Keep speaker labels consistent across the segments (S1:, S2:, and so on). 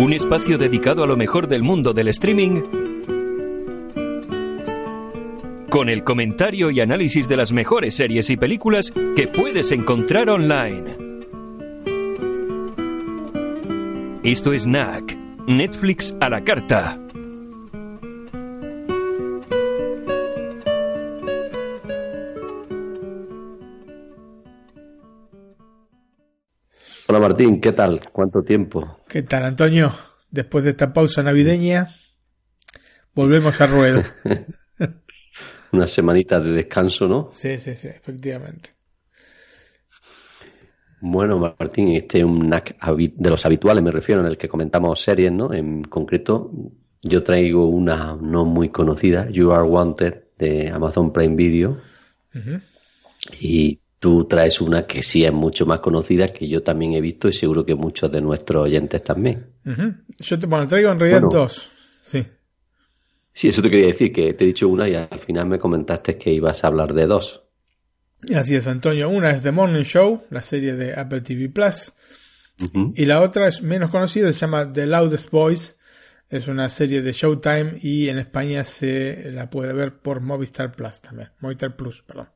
S1: Un espacio dedicado a lo mejor del mundo del streaming con el comentario y análisis de las mejores series y películas que puedes encontrar online. Esto es NAC, Netflix a la carta.
S2: Hola Martín, ¿qué tal? ¿Cuánto tiempo?
S3: ¿Qué tal, Antonio? Después de esta pausa navideña, volvemos a ruedo.
S2: Una semanita de descanso, ¿no?
S3: Sí, sí, sí, efectivamente.
S2: Bueno, Martín, este es un NAC de los habituales, me refiero, en el que comentamos series, ¿no? En concreto, yo traigo una no muy conocida, You Are Wanted, de Amazon Prime Video. Y tú traes una que sí es mucho más conocida, que yo también he visto y seguro que muchos de nuestros oyentes también.
S3: Yo te bueno, traigo en realidad dos. Sí.
S2: Sí, eso te quería decir, que te he dicho una y al final me comentaste que ibas a hablar de dos.
S3: Así es, Antonio. Una es The Morning Show, la serie de Apple TV Plus. Y la otra es menos conocida, se llama The Loudest Voice. Es una serie de Showtime y en España se la puede ver por Movistar Plus también. Movistar Plus, perdón.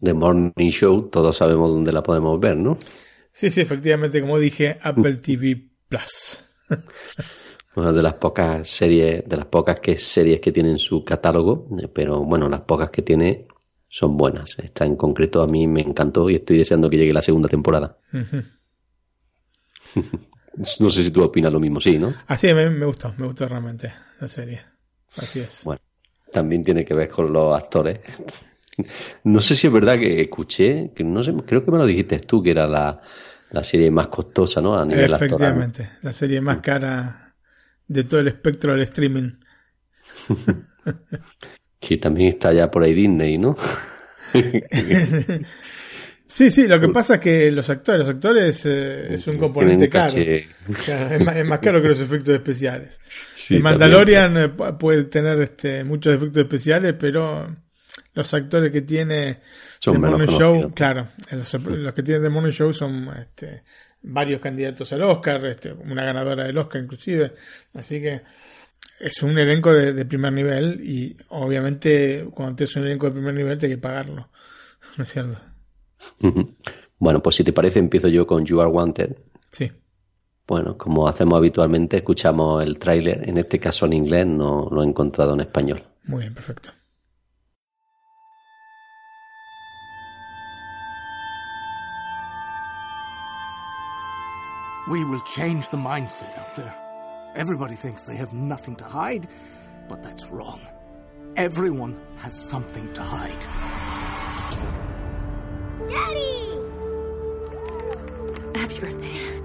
S2: The Morning Show, todos sabemos dónde la podemos ver, ¿no?
S3: Sí, sí, efectivamente, como dije, Apple TV Plus.
S2: Una de las pocas series, de las pocas que series que tienen su catálogo, eh, pero bueno, las pocas que tiene son buenas. Esta en concreto a mí me encantó y estoy deseando que llegue la segunda temporada. no sé si tú opinas lo mismo, sí, ¿no?
S3: Así me, me gustó, me gustó realmente la serie. Así es.
S2: Bueno, también tiene que ver con los actores. No sé si es verdad que escuché, que no sé, creo que me lo dijiste tú, que era la, la serie más costosa, ¿no? A nivel
S3: Efectivamente, la serie más cara de todo el espectro del streaming.
S2: que también está ya por ahí Disney, ¿no?
S3: sí, sí, lo que pasa es que los actores, los actores eh, es un componente caro. es, más, caro que los efectos especiales. el Mandalorian eh, puede tener este, muchos efectos especiales, pero los actores que tiene The Morning Show, claro, los, que tienen The Morning Show son este, varios candidatos al Oscar, este, una ganadora del Oscar inclusive, así que es un elenco de, primer nivel y obviamente cuando tienes un elenco de primer nivel tienes que pagarlo, ¿no es cierto?
S2: Bueno, pues si te parece empiezo yo con You Are Wanted.
S3: Sí.
S2: Bueno, como hacemos habitualmente, escuchamos el tráiler, en este caso en inglés, no lo he encontrado en español.
S3: Muy bien, perfecto.
S4: We will change the mindset out there. Everybody thinks they have nothing to hide, but that's wrong. Everyone has something to hide.
S5: Daddy! Happy birthday.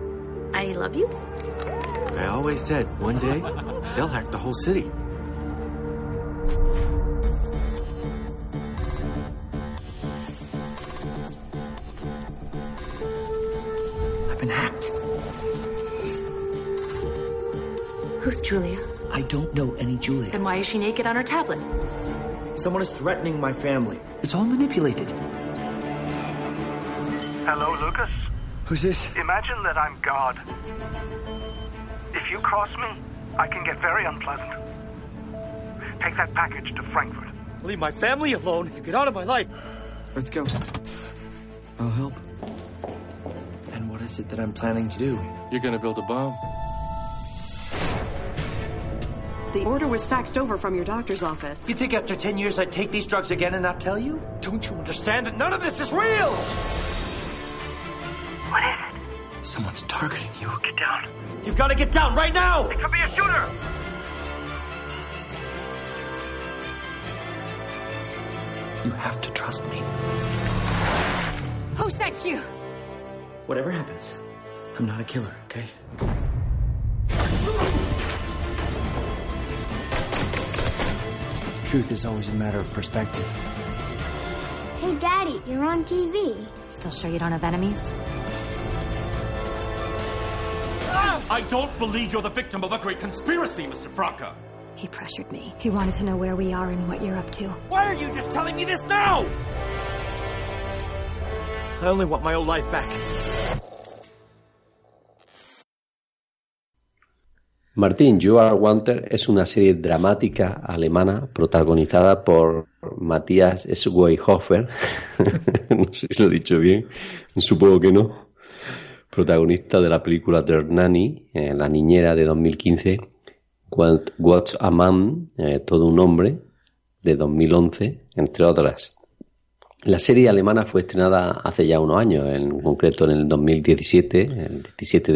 S5: I love you.
S6: I always said one day they'll hack the whole city.
S4: I've been hacked.
S5: Who's Julia?
S7: I don't know any Julia.
S5: Then why is she naked on her tablet?
S7: Someone is threatening my family. It's all manipulated.
S8: Hello, Lucas?
S7: Who's this?
S8: Imagine that I'm God. If you cross me, I can get very unpleasant. Take that package to Frankfurt.
S7: Leave my family alone get out of my life.
S6: Let's go. I'll help.
S7: And what is it that I'm planning to do?
S6: You're gonna build a bomb.
S9: The order was faxed over from your doctor's office.
S7: You think after 10 years I'd take these drugs again and not tell you? Don't you understand that none of this is real?
S8: What is it?
S7: Someone's targeting you.
S8: Get down.
S7: You've got to get down right now!
S8: It could be a shooter!
S7: You have to trust me.
S5: Who sent you?
S7: Whatever happens, I'm not a killer, okay?
S6: Truth is always a matter of perspective.
S5: Hey, Daddy, you're on TV.
S10: Still sure you don't have enemies?
S11: I don't believe you're the victim of a great conspiracy, Mr. Franca.
S10: He pressured me. He wanted to know where we are and what you're up to.
S7: Why are you just telling me this now? I only want my old life back.
S2: Martín, You Are Wanted es una serie dramática alemana protagonizada por Matthias Schweighöfer. no sé si lo he dicho bien, supongo que no. Protagonista de la película The Nanny, eh, La Niñera de 2015, What's a Man, eh, Todo un Hombre, de 2011, entre otras. La serie alemana fue estrenada hace ya unos años, en concreto en el 2017, el 17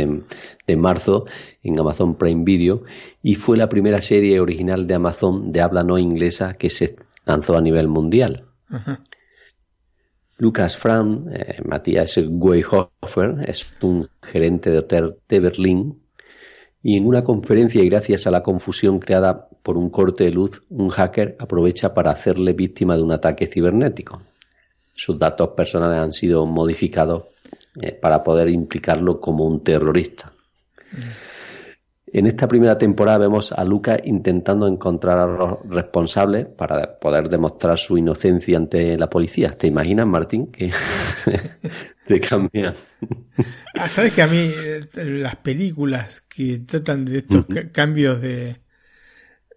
S2: de, marzo, en Amazon Prime Video, y fue la primera serie original de Amazon de habla no inglesa que se lanzó a nivel mundial. Lucas Fram, eh, Matthias Weyhofer, es un gerente de hotel de Berlín, y en una conferencia y gracias a la confusión creada por un corte de luz, un hacker aprovecha para hacerle víctima de un ataque cibernético sus datos personales han sido modificados eh, para poder implicarlo como un terrorista. En esta primera temporada vemos a Lucas intentando encontrar a los responsables para poder demostrar su inocencia ante la policía. ¿Te imaginas, Martín, que te cambian?
S3: Ah, Sabes que a mí eh, las películas que tratan de estos cambios de,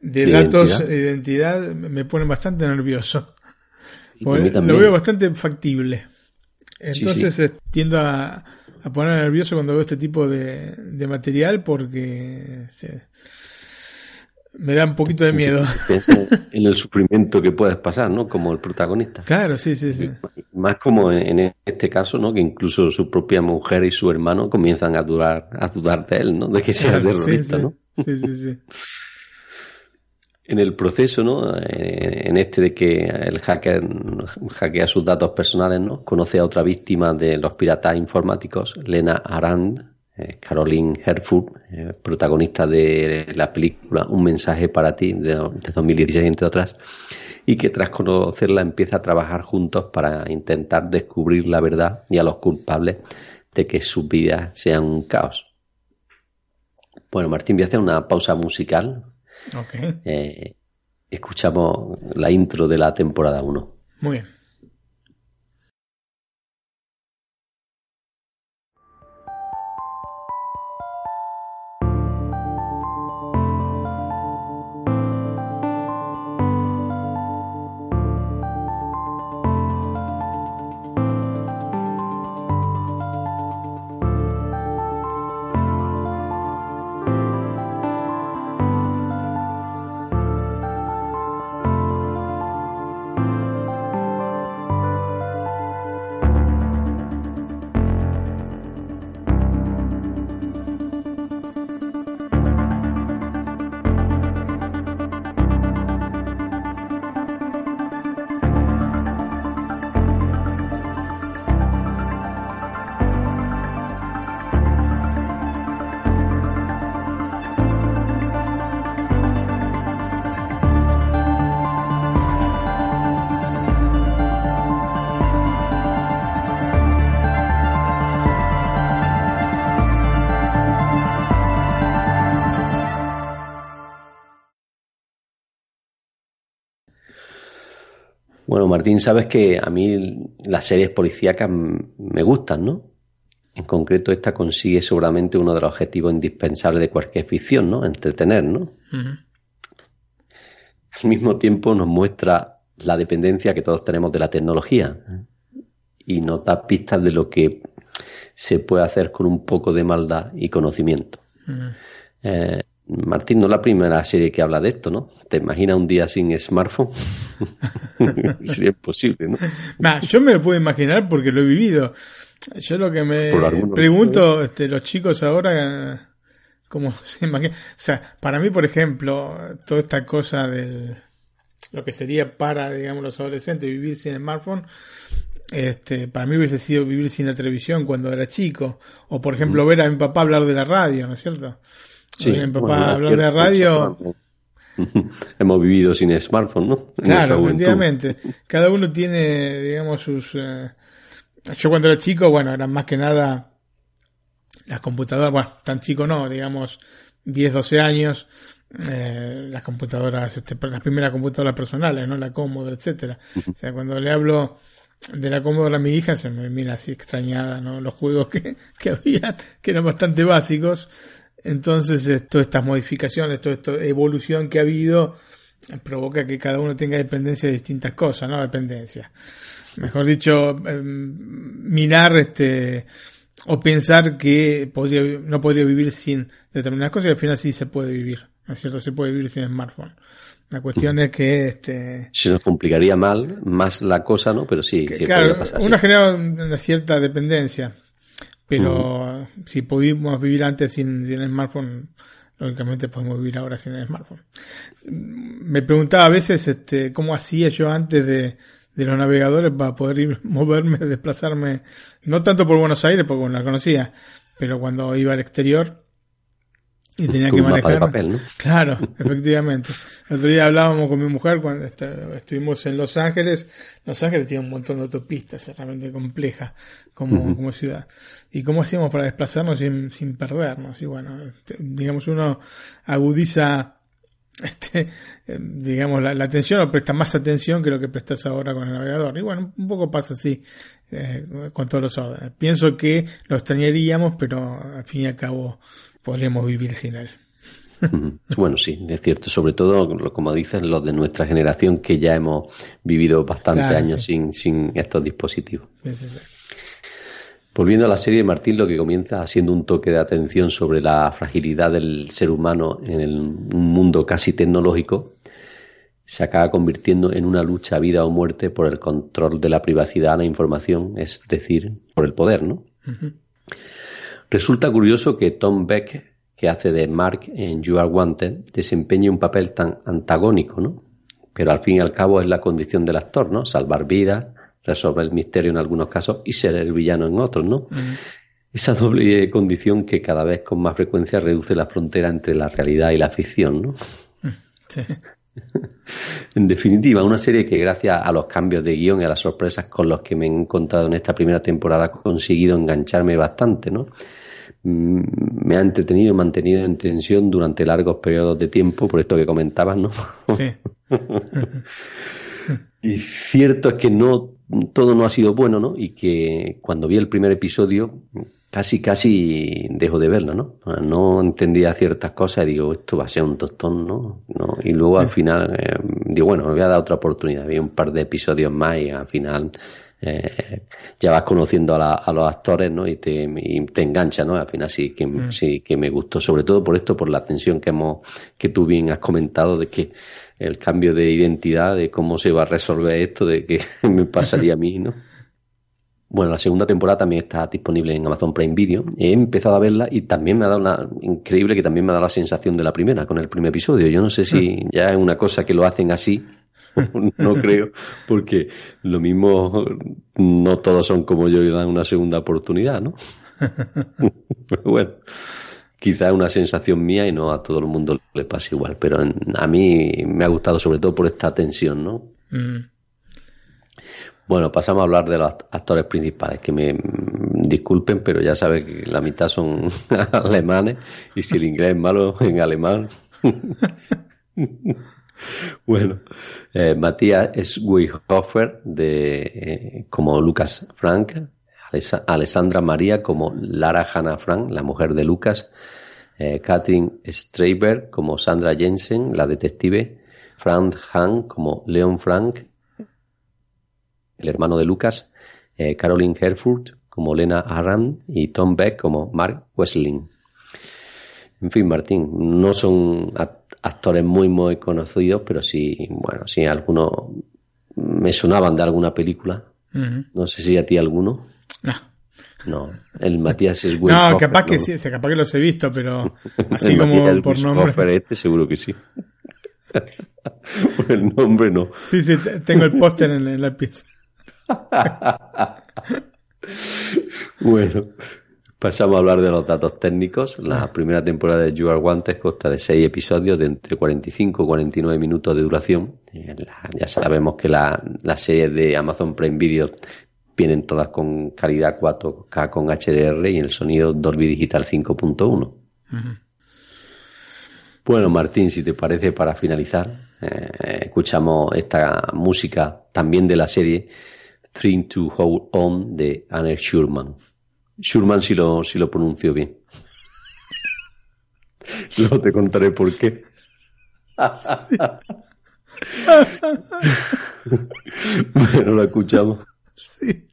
S3: de, datos de identidad me ponen bastante nervioso lo veo bastante factible. Entonces eh, tiendo a, a poner nervioso cuando veo este tipo de, de material porque me da un poquito de miedo.
S2: en el sufrimiento que puedes pasar, ¿no? Como el protagonista.
S3: Claro, sí, sí, sí.
S2: Más como en este caso, ¿no? Que incluso su propia mujer y su hermano comienzan a dudar, a dudar de él, ¿no? De que sea terrorista, ¿no?
S3: Sí, sí, sí
S2: en el proceso, ¿no? Eh, en este de que el hacker hackea sus datos personales, ¿no? Conoce a otra víctima de los piratas informáticos, Lena Arand, eh, Caroline Herford, eh, protagonista de la película Un mensaje para ti de, 2016 entre otras, y que tras conocerla empieza a trabajar juntos para intentar descubrir la verdad y a los culpables de que sus vidas sean un caos. Bueno, Martín, voy a hacer una pausa musical eh, escuchamos la intro de la temporada 1.
S3: Muy bien.
S2: Martín, sabes que a mí las series policíacas me gustan, ¿no? En concreto, esta consigue seguramente uno de los objetivos indispensables de cualquier ficción, ¿no? Entretener, ¿no? Al mismo tiempo nos muestra la dependencia que todos tenemos de la tecnología y nos da pistas de lo que se puede hacer con un poco de maldad y conocimiento. Martín, no es la primera serie que habla de esto, ¿no? ¿Te imaginas un día sin smartphone? Sería imposible, ¿no?
S3: yo me lo puedo imaginar porque lo he vivido. Yo lo que me pregunto, este, los chicos ahora, ¿cómo se imaginan? O sea, para mí, por ejemplo, toda esta cosa del lo que sería para, digamos, los adolescentes vivir sin smartphone, este, para mí hubiese sido vivir sin la televisión cuando era chico. O, por ejemplo, mm. ver a mi papá hablar de la radio, ¿no es cierto?
S2: Sí,
S3: papá, hablar de radio.
S2: Hemos vivido sin smartphone, ¿no?
S3: claro, efectivamente. Cada uno tiene, digamos, sus. Eh, yo cuando era chico, bueno, eran más que nada las computadoras, bueno, tan chico no, digamos, 10, 12 años, eh, las computadoras, este, las primeras computadoras personales, ¿no? La Commodore, etcétera. O sea, cuando le hablo de la Commodore a mi hija, se me mira así extrañada, ¿no? Los juegos que, que había, que eran bastante básicos. Entonces, eh, todas estas modificaciones, toda esta evolución que ha habido, provoca que cada uno tenga dependencia de distintas cosas, ¿no? Dependencia. Mejor dicho, em, mirar este, o pensar que podría, no podría vivir sin determinadas cosas y al final sí se puede vivir. ¿No es cierto? Se puede vivir sin smartphone. La cuestión es que este
S2: se nos complicaría mal más la cosa, ¿no? Pero sí, sí claro,
S3: una genera una cierta dependencia. Pero si pudimos vivir antes sin, sin el smartphone, lógicamente podemos vivir ahora sin el smartphone. Me preguntaba a veces este, cómo hacía yo antes de, de los navegadores para poder ir, moverme, desplazarme, no tanto por Buenos Aires, porque bueno, la conocía, pero cuando iba al exterior, y tenía que manejar.
S2: papel, ¿no?
S3: Claro, efectivamente. El otro día hablábamos con mi mujer cuando estuvimos en Los Ángeles. Los Ángeles tiene un montón de autopistas, es realmente compleja como, como ciudad. ¿Y cómo hacíamos para desplazarnos sin, sin perdernos? Y bueno, este, digamos, uno agudiza este, eh, digamos, la, atención o presta más atención que lo que prestas ahora con el navegador. Y bueno, un poco pasa así eh, con todos los órdenes. Pienso que lo extrañaríamos, pero al fin y al cabo podríamos vivir sin él.
S2: Bueno, sí, es cierto. Sobre todo, como dices, los de nuestra generación que ya hemos vivido bastantes años sin, sin estos dispositivos. Volviendo a la serie, Martín lo que comienza haciendo un toque de atención sobre la fragilidad del ser humano en un mundo casi tecnológico, se acaba convirtiendo en una lucha a vida o muerte por el control de la privacidad, la información, es decir, por el poder, ¿no? Resulta curioso que Tom Beck, que hace de Mark en You Are Wanted, desempeñe un papel tan antagónico, ¿no? Pero al fin y al cabo es la condición del actor, ¿no? Salvar vidas, resolver el misterio en algunos casos y ser el villano en otros, ¿no? Esa doble condición que cada vez con más frecuencia reduce la frontera entre la realidad y la ficción, ¿no? Sí. en definitiva, una serie que gracias a los cambios de guion y a las sorpresas con los que me he encontrado en esta primera temporada ha conseguido engancharme bastante, ¿no? Mm, me ha entretenido y mantenido en tensión durante largos periodos de tiempo, por esto que comentabas, ¿no? Sí. y cierto es que no todo no ha sido bueno, ¿no? Y que cuando vi el primer episodio casi casi dejo de verlo, ¿no? No entendía ciertas cosas y digo, esto va a ser un tostón, ¿no? ¿No? Y luego al final eh, digo, bueno, me voy a dar otra oportunidad. Vi un par de episodios más y al final eh, ya vas conociendo a, los actores, ¿no? Y te, y te engancha, ¿no? Al final sí que, mm. sí que me gustó, sobre todo por esto, por la tensión que hemos, que tú bien has comentado de que el cambio de identidad, de cómo se va a resolver esto, de que me pasaría a mí, ¿no? Bueno, la segunda temporada también está disponible en Amazon Prime Video. He empezado a verla y también me ha dado una increíble que también me ha dado la sensación de la primera con el primer episodio. Yo no sé si ya es una cosa que lo hacen así no creo, porque lo mismo no todos son como yo y dan una segunda oportunidad, ¿no? pero bueno, quizá es una sensación mía y no a todo el mundo le pasa igual, pero a mí me ha gustado sobre todo por esta tensión, ¿no? Mm. Bueno, pasamos a hablar de los actores principales, que me disculpen, pero ya sabes que la mitad son alemanes y si el inglés es malo en alemán. bueno, eh, Matías Schweighofer de, eh, como Lucas Frank, Alessandra María como Lara Hanna Frank, la mujer de Lucas, eh, Katrin Streiber como Sandra Jensen, la detective, Frank Hahn como Leon Frank, el hermano de Lucas, eh, Caroline Herfurth como Lena Aran y Tom Beck como Mark Wesling. En fin, Martín, no son actores muy, muy conocidos, pero sí, bueno, sí, algunos me sonaban de alguna película. No sé si a ti alguno.
S3: No.
S2: No, el Matías es
S3: No, capaz que sí, capaz que los he visto, pero así como por nombre.
S2: Este seguro que sí. por el nombre no.
S3: Sí, sí, tengo el póster en, la pieza.
S2: bueno, Pasamos a hablar de los datos técnicos. La ah. primera temporada de You Are Wanted consta de seis episodios de entre 45 y 49 minutos de duración. Eh, ya sabemos que las series de Amazon Prime Video vienen todas con calidad 4K con HDR y el sonido Dolby Digital 5.1. Bueno, Martín, si te parece, para finalizar, eh, escuchamos esta música también de la serie Thing to Hold On de Anne Schurman. Schurman si lo, si lo pronuncio bien. Luego te contaré por qué. Sí. bueno, lo escuchamos.
S3: Sí.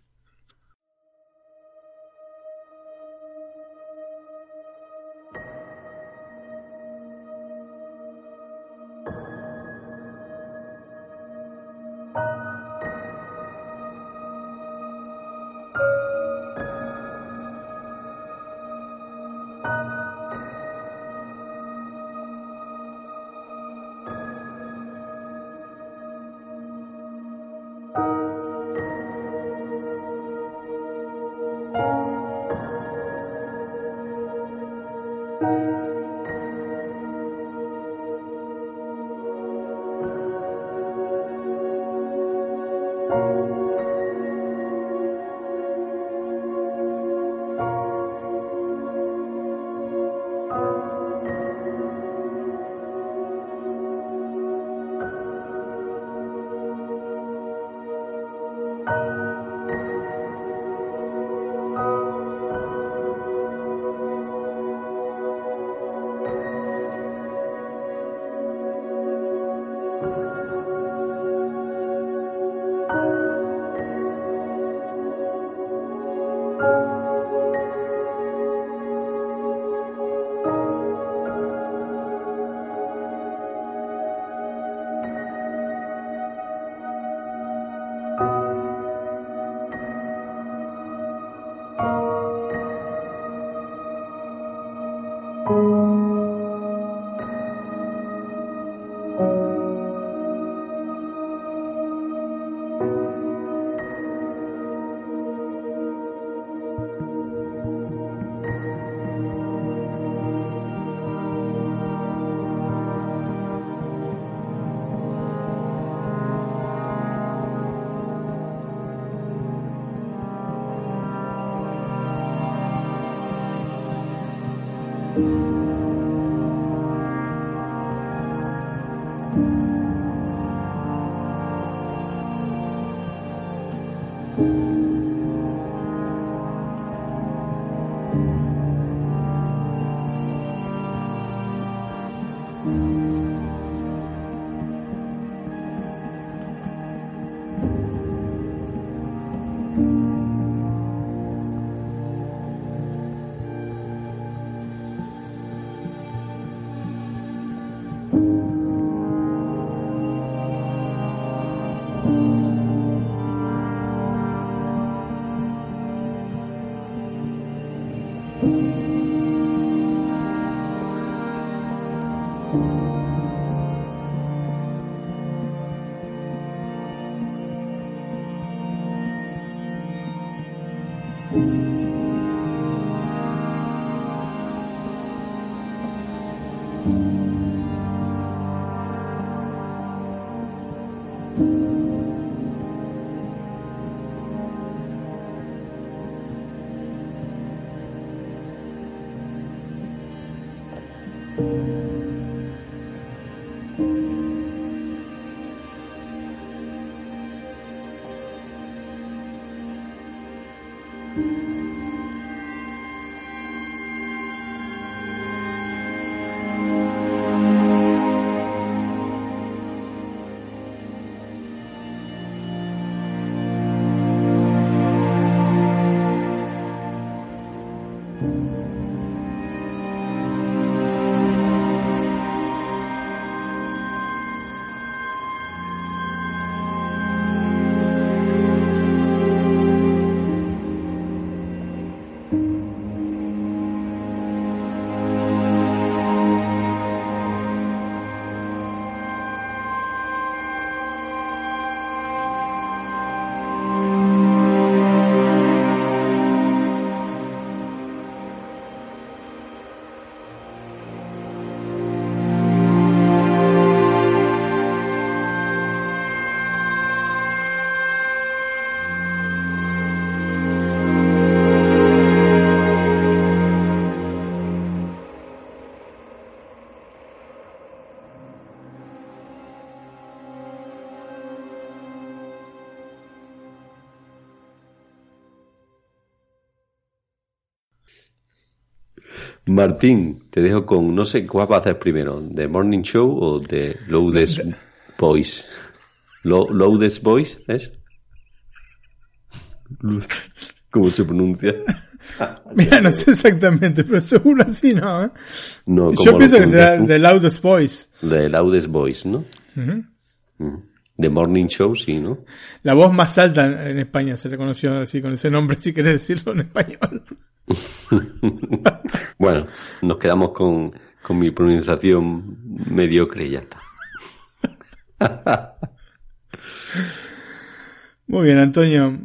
S2: Martín, te dejo con, no sé, ¿cuál va a hacer primero? ¿The Morning Show o The Loudest Voice? ¿Loudest Voice es? ¿Cómo se pronuncia?
S3: Mira, no sé exactamente, pero seguro así no. ¿eh? Yo pienso que será The Loudest Voice.
S2: The Loudest Voice, ¿no? The Morning Show, sí, ¿no?
S3: La voz más alta en España se le conoció así con ese nombre, si querés decirlo en español.
S2: bueno, nos quedamos con, con mi pronunciación mediocre y ya está.
S3: Muy bien, Antonio.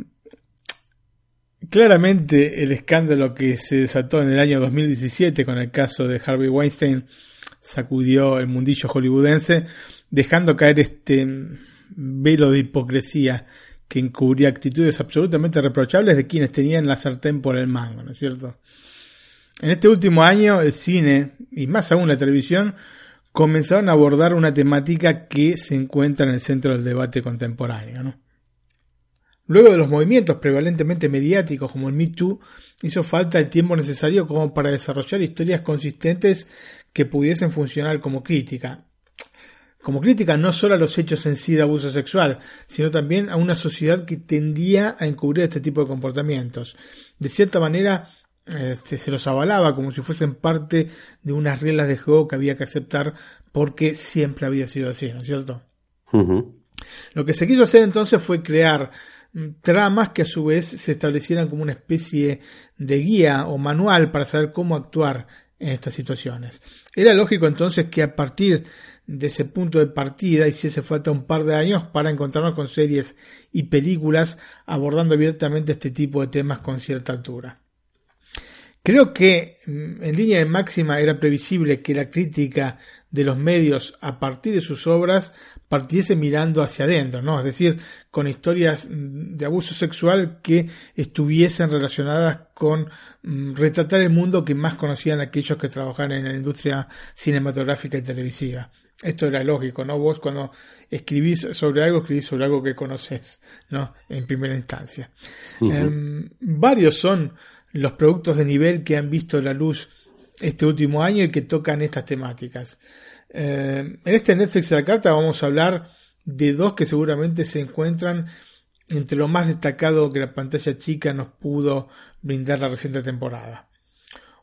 S3: Claramente el escándalo que se desató en el año 2017 con el caso de Harvey Weinstein sacudió el mundillo hollywoodense, dejando caer este velo de hipocresía que encubría actitudes absolutamente reprochables de quienes tenían la sartén por el mango, ¿no es cierto? En este último año el cine, y más aún la televisión, comenzaron a abordar una temática que se encuentra en el centro del debate contemporáneo. Luego de los movimientos prevalentemente mediáticos como el Me Too, hizo falta el tiempo necesario como para desarrollar historias consistentes que pudiesen funcionar como crítica, como crítica no solo a los hechos en sí de abuso sexual, sino también a una sociedad que tendía a encubrir este tipo de comportamientos. De cierta manera, este, se los avalaba como si fuesen parte de unas reglas de juego que había que aceptar porque siempre había sido así, ¿no es cierto? Lo que se quiso hacer entonces fue crear tramas que a su vez se establecieran como una especie de guía o manual para saber cómo actuar en estas situaciones. Era lógico entonces que a partir de ese punto de partida hiciese falta un par de años para encontrarnos con series y películas abordando abiertamente este tipo de temas con cierta altura. Creo que mm, en línea de máxima era previsible que la crítica de los medios a partir de sus obras partiese mirando hacia adentro, ¿no? Es decir, con historias mm, de abuso sexual que estuviesen relacionadas con mm, retratar el mundo que más conocían aquellos que trabajaban en la industria cinematográfica y televisiva. Esto era lógico, ¿no? Vos cuando escribís sobre algo, escribís sobre algo que conoces, ¿no? En primera instancia. Em, varios son los productos de nivel que han visto la luz este último año y que tocan estas temáticas. Eh, en este Netflix de la carta vamos a hablar de dos que seguramente se encuentran entre lo más destacado que la pantalla chica nos pudo brindar la reciente temporada.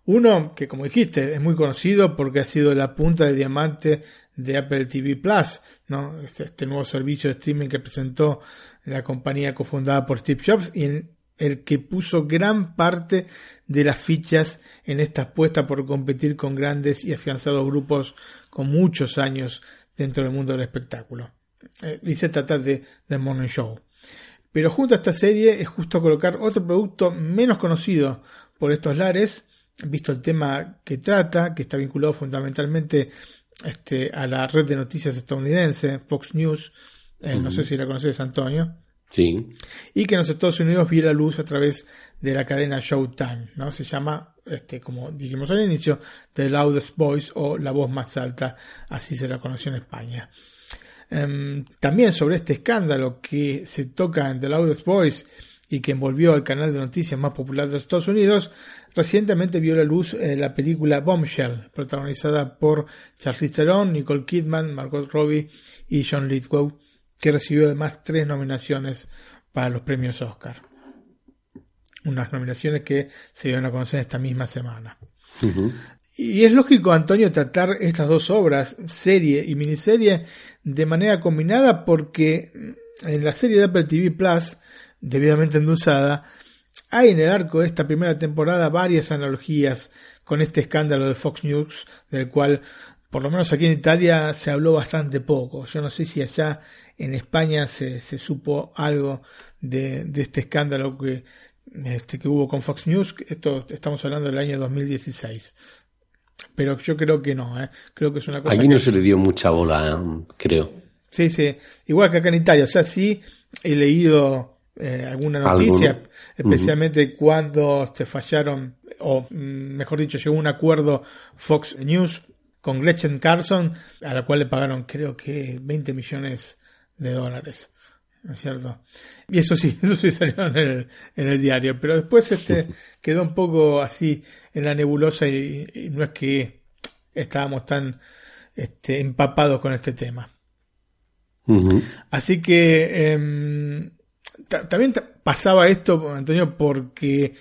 S3: Uno que, como dijiste, es muy conocido porque ha sido la punta de diamante de Apple TV Plus, ¿no? este, este nuevo servicio de streaming que presentó la compañía cofundada por Steve Jobs y el que puso gran parte de las fichas en esta apuesta por competir con grandes y afianzados grupos con muchos años dentro del mundo del espectáculo. Eh, y se trata de The Morning Show. Pero junto a esta serie es justo colocar otro producto menos conocido por estos lares, visto el tema que trata, que está vinculado fundamentalmente este, a la red de noticias estadounidense, Fox News, eh, no sé si la conoces Antonio.
S2: Sí.
S3: Y que en los Estados Unidos vio la luz a través de la cadena Showtime, ¿no? Se llama, este, como dijimos al inicio, The Loudest Voice o La Voz Más Alta, así se la conoció en España. Em, también sobre este escándalo que se toca en The Loudest Voice y que envolvió al canal de noticias más popular de los Estados Unidos, recientemente vio la luz eh, la película Bombshell, protagonizada por Charlize Theron, Nicole Kidman, Margot Robbie y John Lithgow que recibió además tres nominaciones para los premios Oscar. Unas nominaciones que se dieron a conocer esta misma semana. Y es lógico, Antonio, tratar estas dos obras, serie y miniserie, de manera combinada porque en la serie de Apple TV Plus, debidamente endulzada, hay en el arco de esta primera temporada varias analogías con este escándalo de Fox News, del cual, por lo menos aquí en Italia, se habló bastante poco. Yo no sé si allá en España se, se supo algo de, de, este escándalo que, este, que hubo con Fox News. Esto estamos hablando del año 2016. Pero yo creo que no, ¿eh? creo que es una cosa.
S2: Allí no se le dio mucha bola, creo.
S3: Sí, sí, igual que acá en Italia. O sea, sí he leído eh, alguna noticia, especialmente cuando te fallaron, o mm, mejor dicho, llegó un acuerdo Fox News con Gretchen Carlson, a la cual le pagaron creo que 20 millones de dólares. ¿no es cierto? Y eso sí, eso sí salió en el, en el diario, pero después este quedó un poco así en la nebulosa y, no es que estábamos tan este, empapados con este tema. Así que em, también pasaba esto, Antonio, porque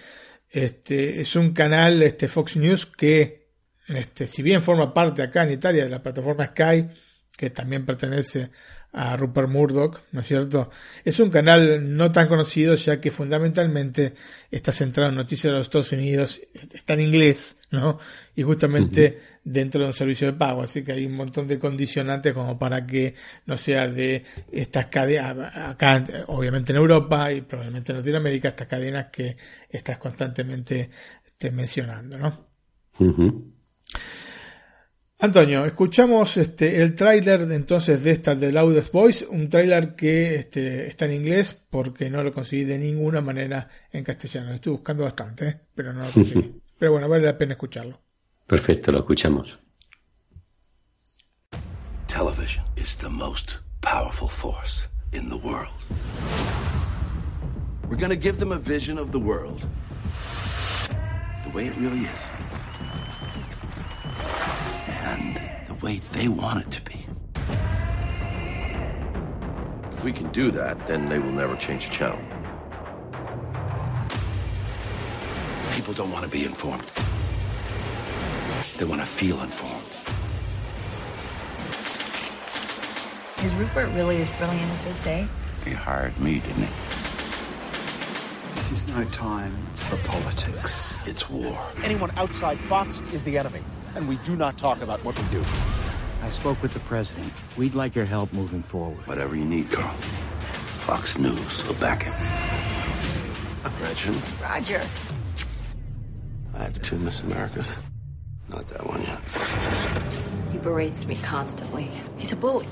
S3: este, es un canal, este Fox News, que este, si bien forma parte acá en Italia de la plataforma Sky, que también pertenece a Rupert Murdoch, ¿no es cierto? Es un canal no tan conocido ya que fundamentalmente está centrado en noticias de los Estados Unidos, está en inglés, ¿no? Y justamente dentro de un servicio de pago, así que hay un montón de condicionantes como para que no sea de estas cadenas, acá obviamente en Europa y probablemente en Latinoamérica, estas cadenas que estás constantemente este, mencionando, ¿no? Antonio, escuchamos este, el tráiler entonces de esta de Loudest Voice, un tráiler que este, está en inglés porque no lo conseguí de ninguna manera en castellano. Estoy buscando bastante, ¿eh? pero no lo conseguí. pero bueno, vale la pena escucharlo.
S2: Perfecto, lo escuchamos.
S12: Television is the most powerful force in the world. We're going to give them a vision of the world the way it really is. And the way they want it to be.
S13: If we can do that, then they will never change the channel.
S12: People don't want to be informed. They want to feel informed.
S14: Is Rupert really as brilliant as they say?
S12: He hired me, didn't he?
S15: This is no time for politics.
S12: It's war.
S16: Anyone outside Fox is the enemy and we do not talk about what we do.
S15: I spoke with the president. We'd like your help moving forward.
S12: Whatever you need, Carl. Fox News will back it. Gretchen?
S14: Roger.
S12: I have two Miss Americas. Not that one yet.
S14: He berates me constantly. He's a bully.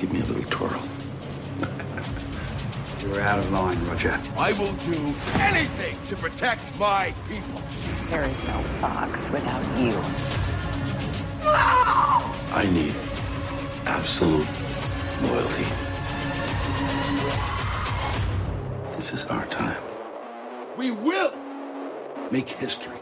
S12: Give me a little twirl.
S15: You're out of line, Roger.
S16: I will do anything to protect my people.
S14: There is no Fox without you.
S12: I need absolute loyalty. This is our time.
S16: We will
S12: make history.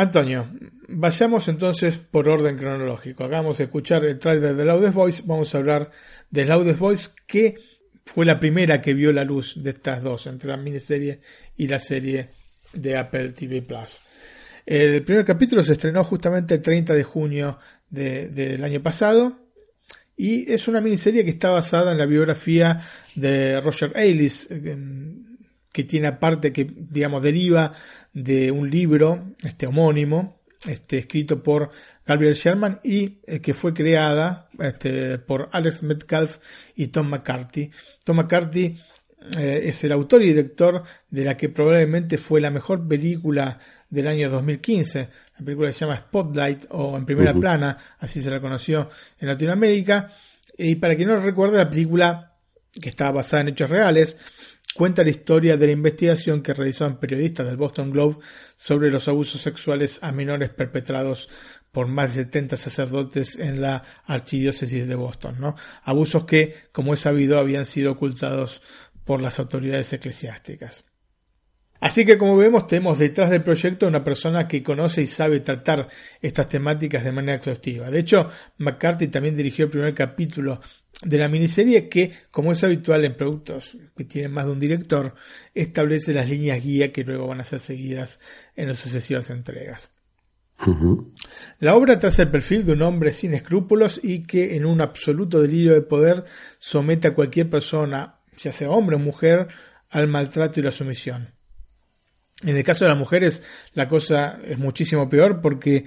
S3: Antonio, vayamos entonces por orden cronológico. Hagamos escuchar el trailer de Loudest Voice. Vamos a hablar de Loudest Voice, que fue la primera que vio la luz de estas dos, entre la miniserie y la serie de Apple TV Plus. El primer capítulo se estrenó justamente el 30 de junio del año pasado. Y es una miniserie que está basada en la biografía de Roger Ailes, que tiene aparte que, digamos, deriva de un libro este, homónimo, este, escrito por Gabriel Sherman y eh, que fue creada este, por Alex Metcalf y Tom McCarthy. Tom McCarthy eh, es el autor y director de la que probablemente fue la mejor película del año 2015. La película se llama Spotlight o En Primera Plana, así se la conoció en Latinoamérica. Y para quien no recuerde, la película que estaba basada en hechos reales, cuenta la historia de la investigación que realizaban periodistas del Boston Globe sobre los abusos sexuales a menores perpetrados por más de 70 sacerdotes en la archidiócesis de Boston, ¿no? Abusos que, como es sabido, habían sido ocultados por las autoridades eclesiásticas. Así que como vemos tenemos detrás del proyecto una persona que conoce y sabe tratar estas temáticas de manera exhaustiva. De hecho, McCarthy también dirigió el primer capítulo de la miniserie que, como es habitual en productos que tienen más de un director, establece las líneas guía que luego van a ser seguidas en las sucesivas entregas. La obra traza el perfil de un hombre sin escrúpulos y que en un absoluto delirio de poder somete a cualquier persona, ya sea hombre o mujer, al maltrato y la sumisión. En el caso de las mujeres la cosa es muchísimo peor porque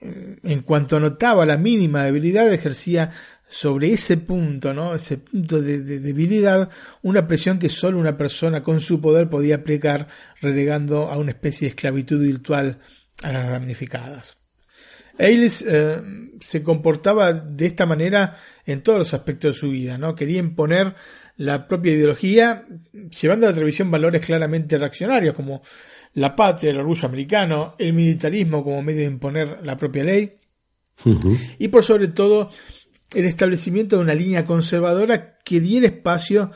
S3: eh, en cuanto notaba la mínima debilidad ejercía sobre ese punto, ¿no? Ese punto de, debilidad, una presión que solo una persona con su poder podía aplicar, relegando a una especie de esclavitud virtual a las ramificadas. Ailes eh, se comportaba de esta manera en todos los aspectos de su vida, ¿no? Quería imponer la propia ideología, llevando a la televisión valores claramente reaccionarios como la patria, el orgullo americano, el militarismo como medio de imponer la propia ley, y por sobre todo el establecimiento de una línea conservadora que diera espacio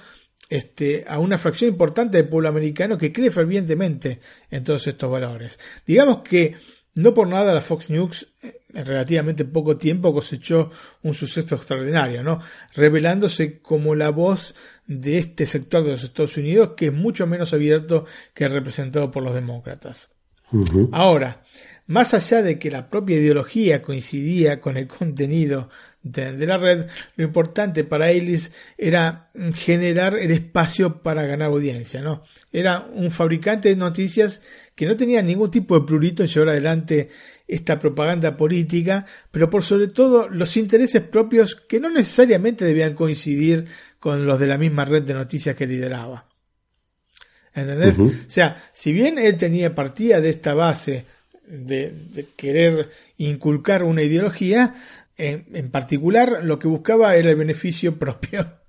S3: este, a una fracción importante del pueblo americano que cree fervientemente en todos estos valores. Digamos que no por nada la Fox News eh, en relativamente poco tiempo cosechó un suceso extraordinario, ¿no? Revelándose como la voz de este sector de los Estados Unidos que es mucho menos abierto que representado por los demócratas. Ahora, más allá de que la propia ideología coincidía con el contenido de, la red, lo importante para Ellis era generar el espacio para ganar audiencia, ¿no? Era un fabricante de noticias que no tenía ningún tipo de prurito en llevar adelante esta propaganda política, pero por sobre todo los intereses propios que no necesariamente debían coincidir con los de la misma red de noticias que lideraba. ¿Entendés? O sea, si bien él tenía partida de esta base de, querer inculcar una ideología, en, particular lo que buscaba era el beneficio propio,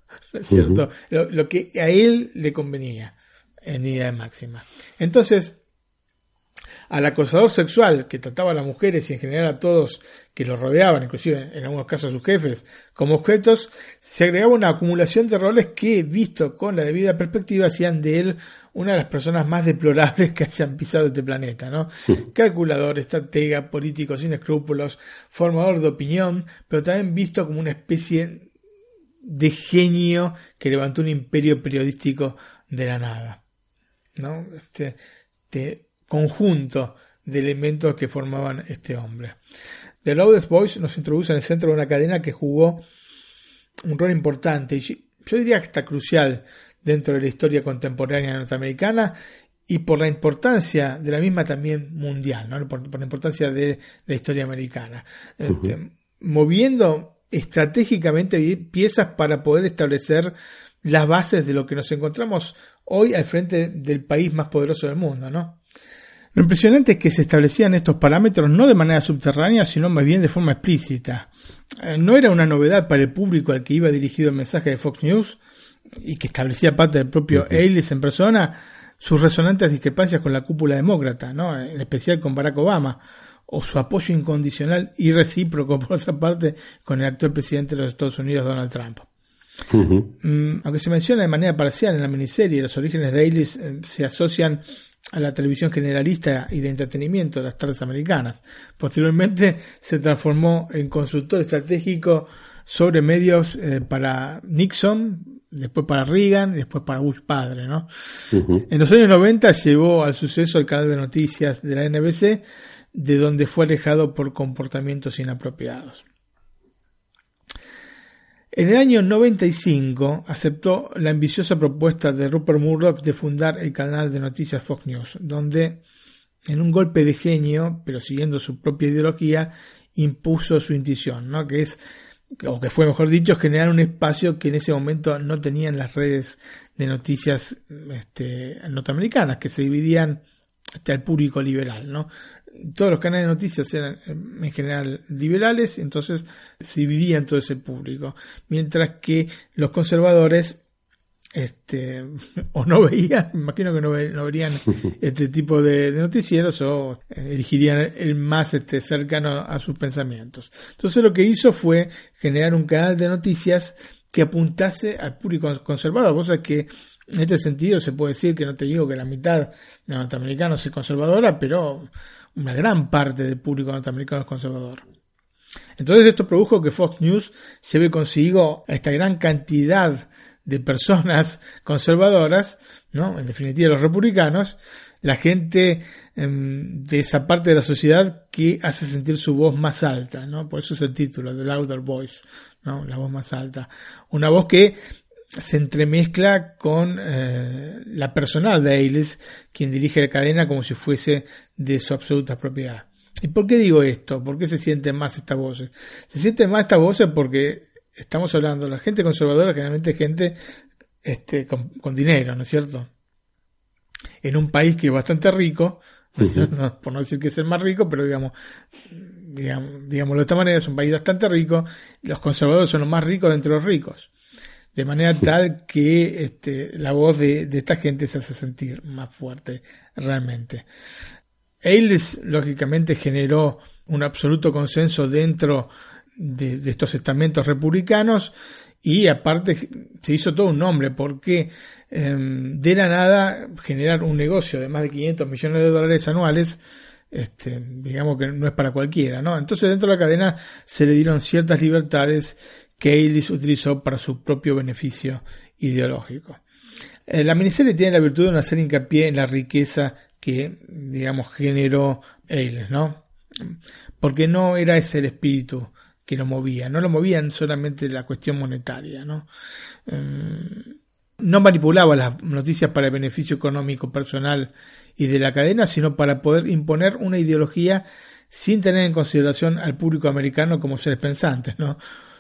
S3: cierto? lo, que a él le convenía en idea máxima. Entonces, al acosador sexual que trataba a las mujeres y en general a todos que lo rodeaban, inclusive en algunos casos a sus jefes, como objetos, se agregaba una acumulación de roles que, visto con la debida perspectiva, hacían de él una de las personas más deplorables que hayan pisado este planeta, ¿no? Calculador, estratega, político sin escrúpulos, formador de opinión, pero también visto como una especie de genio que levantó un imperio periodístico de la nada, ¿no? Este, este conjunto de elementos que formaban este hombre. The Loudest Voice nos introduce en el centro de una cadena que jugó un rol importante, y yo diría que está crucial dentro de la historia contemporánea norteamericana y por la importancia de la misma también mundial, ¿no? por, la importancia de la historia americana. Este, moviendo estratégicamente piezas para poder establecer las bases de lo que nos encontramos hoy al frente del país más poderoso del mundo, ¿no? Lo impresionante es que se establecían estos parámetros no de manera subterránea, sino más bien de forma explícita. Eh, no era una novedad para el público al que iba dirigido el mensaje de Fox News y que establecía parte del propio Ailes en persona sus resonantes discrepancias con la cúpula demócrata, ¿no? en especial con Barack Obama, o su apoyo incondicional y recíproco, por otra parte, con el actual presidente de los Estados Unidos, Donald Trump. Mm, aunque se menciona de manera parcial en la miniserie, los orígenes de Ailes eh, se asocian a la televisión generalista y de entretenimiento de las tardes americanas. Posteriormente se transformó en consultor estratégico sobre medios eh, para Nixon, después para Reagan y después para Bush padre, ¿no? En los años 90 llevó al suceso el canal de noticias de la NBC, de donde fue alejado por comportamientos inapropiados. En el año 95 aceptó la ambiciosa propuesta de Rupert Murdoch de fundar el canal de noticias Fox News, donde, en un golpe de genio, pero siguiendo su propia ideología, impuso su intuición, ¿no? que es, o que fue mejor dicho, generar un espacio que en ese momento no tenían las redes de noticias este, norteamericanas, que se dividían hasta el público liberal, ¿no? Todos los canales de noticias eran en general liberales, entonces se dividían todo ese público. Mientras que los conservadores este, o no veían, me imagino que no, verían este tipo de, noticieros o eh, elegirían el más este, cercano a sus pensamientos. Entonces lo que hizo fue generar un canal de noticias que apuntase al público conservador, cosa que en este sentido se puede decir que no te digo que la mitad de los norteamericanos es conservadora, pero una gran parte del público norteamericano es conservador. Entonces esto produjo que Fox News lleve consigo a esta gran cantidad de personas conservadoras, ¿no? En definitiva los republicanos, la gente em, de esa parte de la sociedad que hace sentir su voz más alta, ¿no? Por eso es el título, The Louder Voice, ¿no? La voz más alta. Una voz que se entremezcla con eh, la personal de Ailes, quien dirige la cadena como si fuese de su absoluta propiedad. ¿Y por qué digo esto? ¿Por qué se sienten más estas voces? Se sienten más estas voces porque estamos hablando, la gente conservadora generalmente es gente este, con, dinero, ¿no es cierto? En un país que es bastante rico, por no decir que es el más rico, pero digamos, digamos, digámoslo de esta manera, es un país bastante rico, los conservadores son los más ricos de entre los ricos. De manera tal que este, la voz de, esta gente se hace sentir más fuerte realmente. Ailes, lógicamente, generó un absoluto consenso dentro de, estos estamentos republicanos y aparte se hizo todo un nombre porque em, de la nada generar un negocio de más de 500 millones de dólares anuales este, digamos que no es para cualquiera, ¿no? Entonces dentro de la cadena se le dieron ciertas libertades que Ailes utilizó para su propio beneficio ideológico. Eh, la miniserie tiene la virtud de hacer hincapié en la riqueza que, digamos, generó Ailes, ¿no? Porque no era ese el espíritu que lo movía, no lo movían solamente la cuestión monetaria, ¿no? Eh, no manipulaba las noticias para el beneficio económico personal y de la cadena, sino para poder imponer una ideología sin tener en consideración al público americano como seres pensantes, ¿no?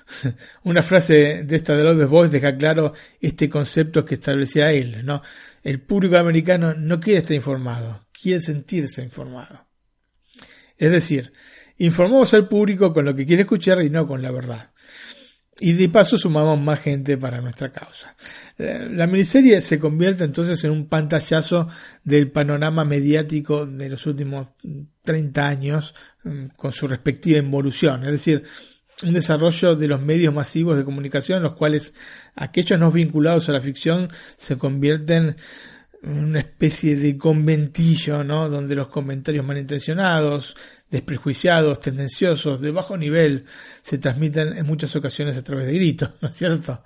S3: Una frase de esta de los Boys deja claro este concepto que establecía él, ¿no? El público americano no quiere estar informado, quiere sentirse informado. Es decir, informamos al público con lo que quiere escuchar y no con la verdad. Y de paso sumamos más gente para nuestra causa. Eh, la miniserie se convierte entonces en un pantallazo del panorama mediático de los últimos 30 años mm, con su respectiva involución. Es decir, un desarrollo de los medios masivos de comunicación, en los cuales aquellos no vinculados a la ficción se convierten en una especie de conventillo, ¿no? Donde los comentarios malintencionados, desprejuiciados, tendenciosos, de bajo nivel, se transmiten en muchas ocasiones a través de gritos, ¿no es cierto?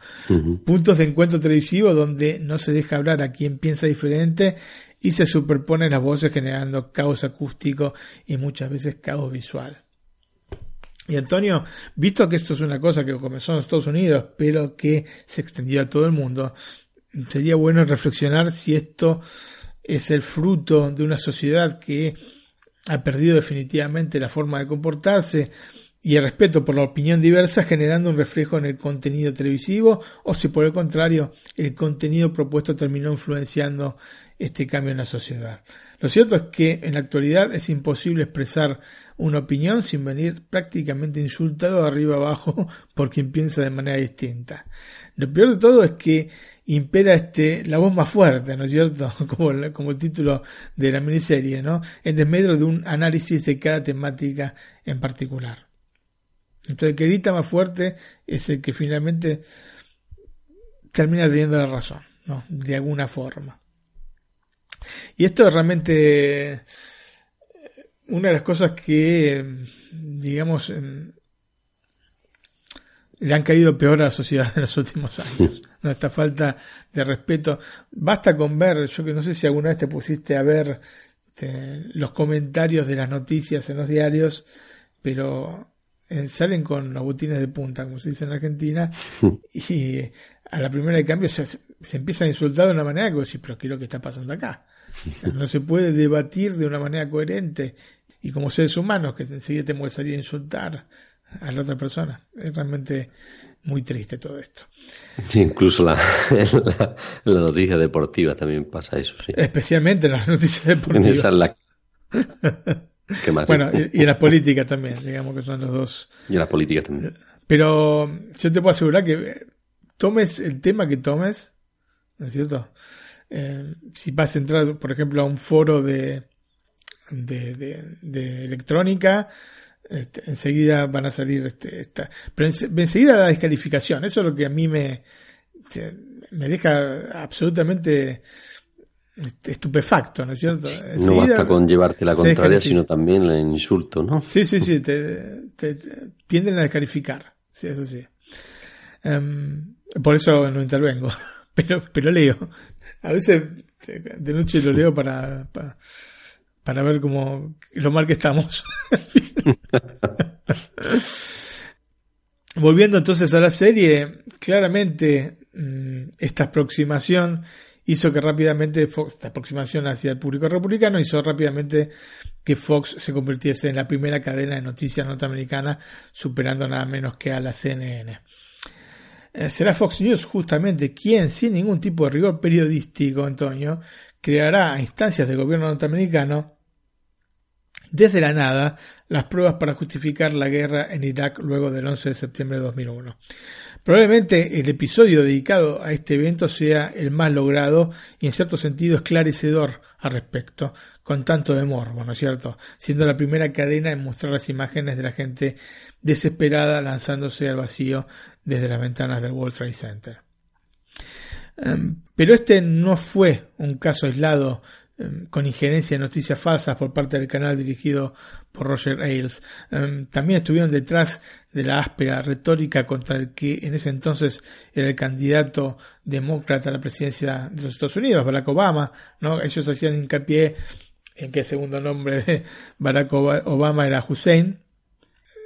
S3: Puntos de encuentro televisivo donde no se deja hablar a quien piensa diferente y se superponen las voces generando caos acústico y muchas veces caos visual. Y Antonio, visto que esto es una cosa que comenzó en Estados Unidos, pero que se extendió a todo el mundo, sería bueno reflexionar si esto es el fruto de una sociedad que ha perdido definitivamente la forma de comportarse y el respeto por la opinión diversa generando un reflejo en el contenido televisivo o si por el contrario el contenido propuesto terminó influenciando este cambio en la sociedad. Lo cierto es que en la actualidad es imposible expresar una opinión sin venir prácticamente insultado arriba abajo por quien piensa de manera distinta. Lo peor de todo es que impera este, la voz más fuerte, ¿no es cierto? Como, como el título de la miniserie, ¿no? En desmedro de un análisis de cada temática en particular. Entonces el que grita más fuerte es el que finalmente termina teniendo la razón, ¿no? De alguna forma. Y esto es realmente una de las cosas que, digamos, le han caído peor a la sociedad en los últimos años. ¿no? Esta falta de respeto. Basta con ver, yo que no sé si alguna vez te pusiste a ver este, los comentarios de las noticias en los diarios, pero eh, salen con los botines de punta, como se dice en Argentina, y a la primera de cambio se, se empieza a insultar de una manera que vos decís, pero ¿qué es lo que está pasando acá? no se puede debatir de una manera coherente y como seres humanos que enseguida te puede salir a insultar a la otra persona. Es realmente muy triste todo esto.
S2: incluso la, la, la noticia deportiva también pasa eso.
S3: Especialmente en las noticias deportivas. Bueno, y, en la política también, digamos que son los dos.
S2: Y en la política también.
S3: Pero yo te puedo asegurar que tomes el tema que tomes, ¿no es cierto? Eh, si vas a entrar, por ejemplo, a un foro de, de, electrónica, este, enseguida van a salir este, esta, pero enseguida la descalificación, eso es lo que a mí me, me deja absolutamente estupefacto, ¿no es cierto?
S2: no basta con llevarte la contraria, sino también el insulto, ¿no?
S3: Sí, sí, sí, te, tienden a descalificar, sí, eso sí. Em, por eso no intervengo, pero, pero leo. A veces de noche lo leo para, para, ver cómo lo mal que estamos. Volviendo entonces a la serie, claramente mm, esta aproximación hizo que rápidamente esta aproximación hacia el público republicano hizo rápidamente que Fox se convirtiese en la primera cadena de noticias norteamericana, superando nada menos que a la CNN. eh, será Fox News justamente quien, sin ningún tipo de rigor periodístico, Antonio, creará a instancias del gobierno norteamericano desde la nada las pruebas para justificar la guerra en Irak luego del 11 de septiembre de 2001. Probablemente el episodio dedicado a este evento sea el más logrado y en cierto sentido esclarecedor al respecto, con tanto de morbo, ¿no es cierto? Siendo la primera cadena en mostrar las imágenes de la gente desesperada lanzándose al vacío desde las ventanas del World Trade Center. Em, pero este no fue un caso aislado con injerencia de noticias falsas por parte del canal dirigido por Roger Ailes. Em, también estuvieron detrás de la áspera retórica contra el que en ese entonces era el candidato demócrata a la presidencia de los Estados Unidos, Barack Obama. ¿no? Ellos hacían hincapié en que el segundo nombre de Barack Obama era Hussein.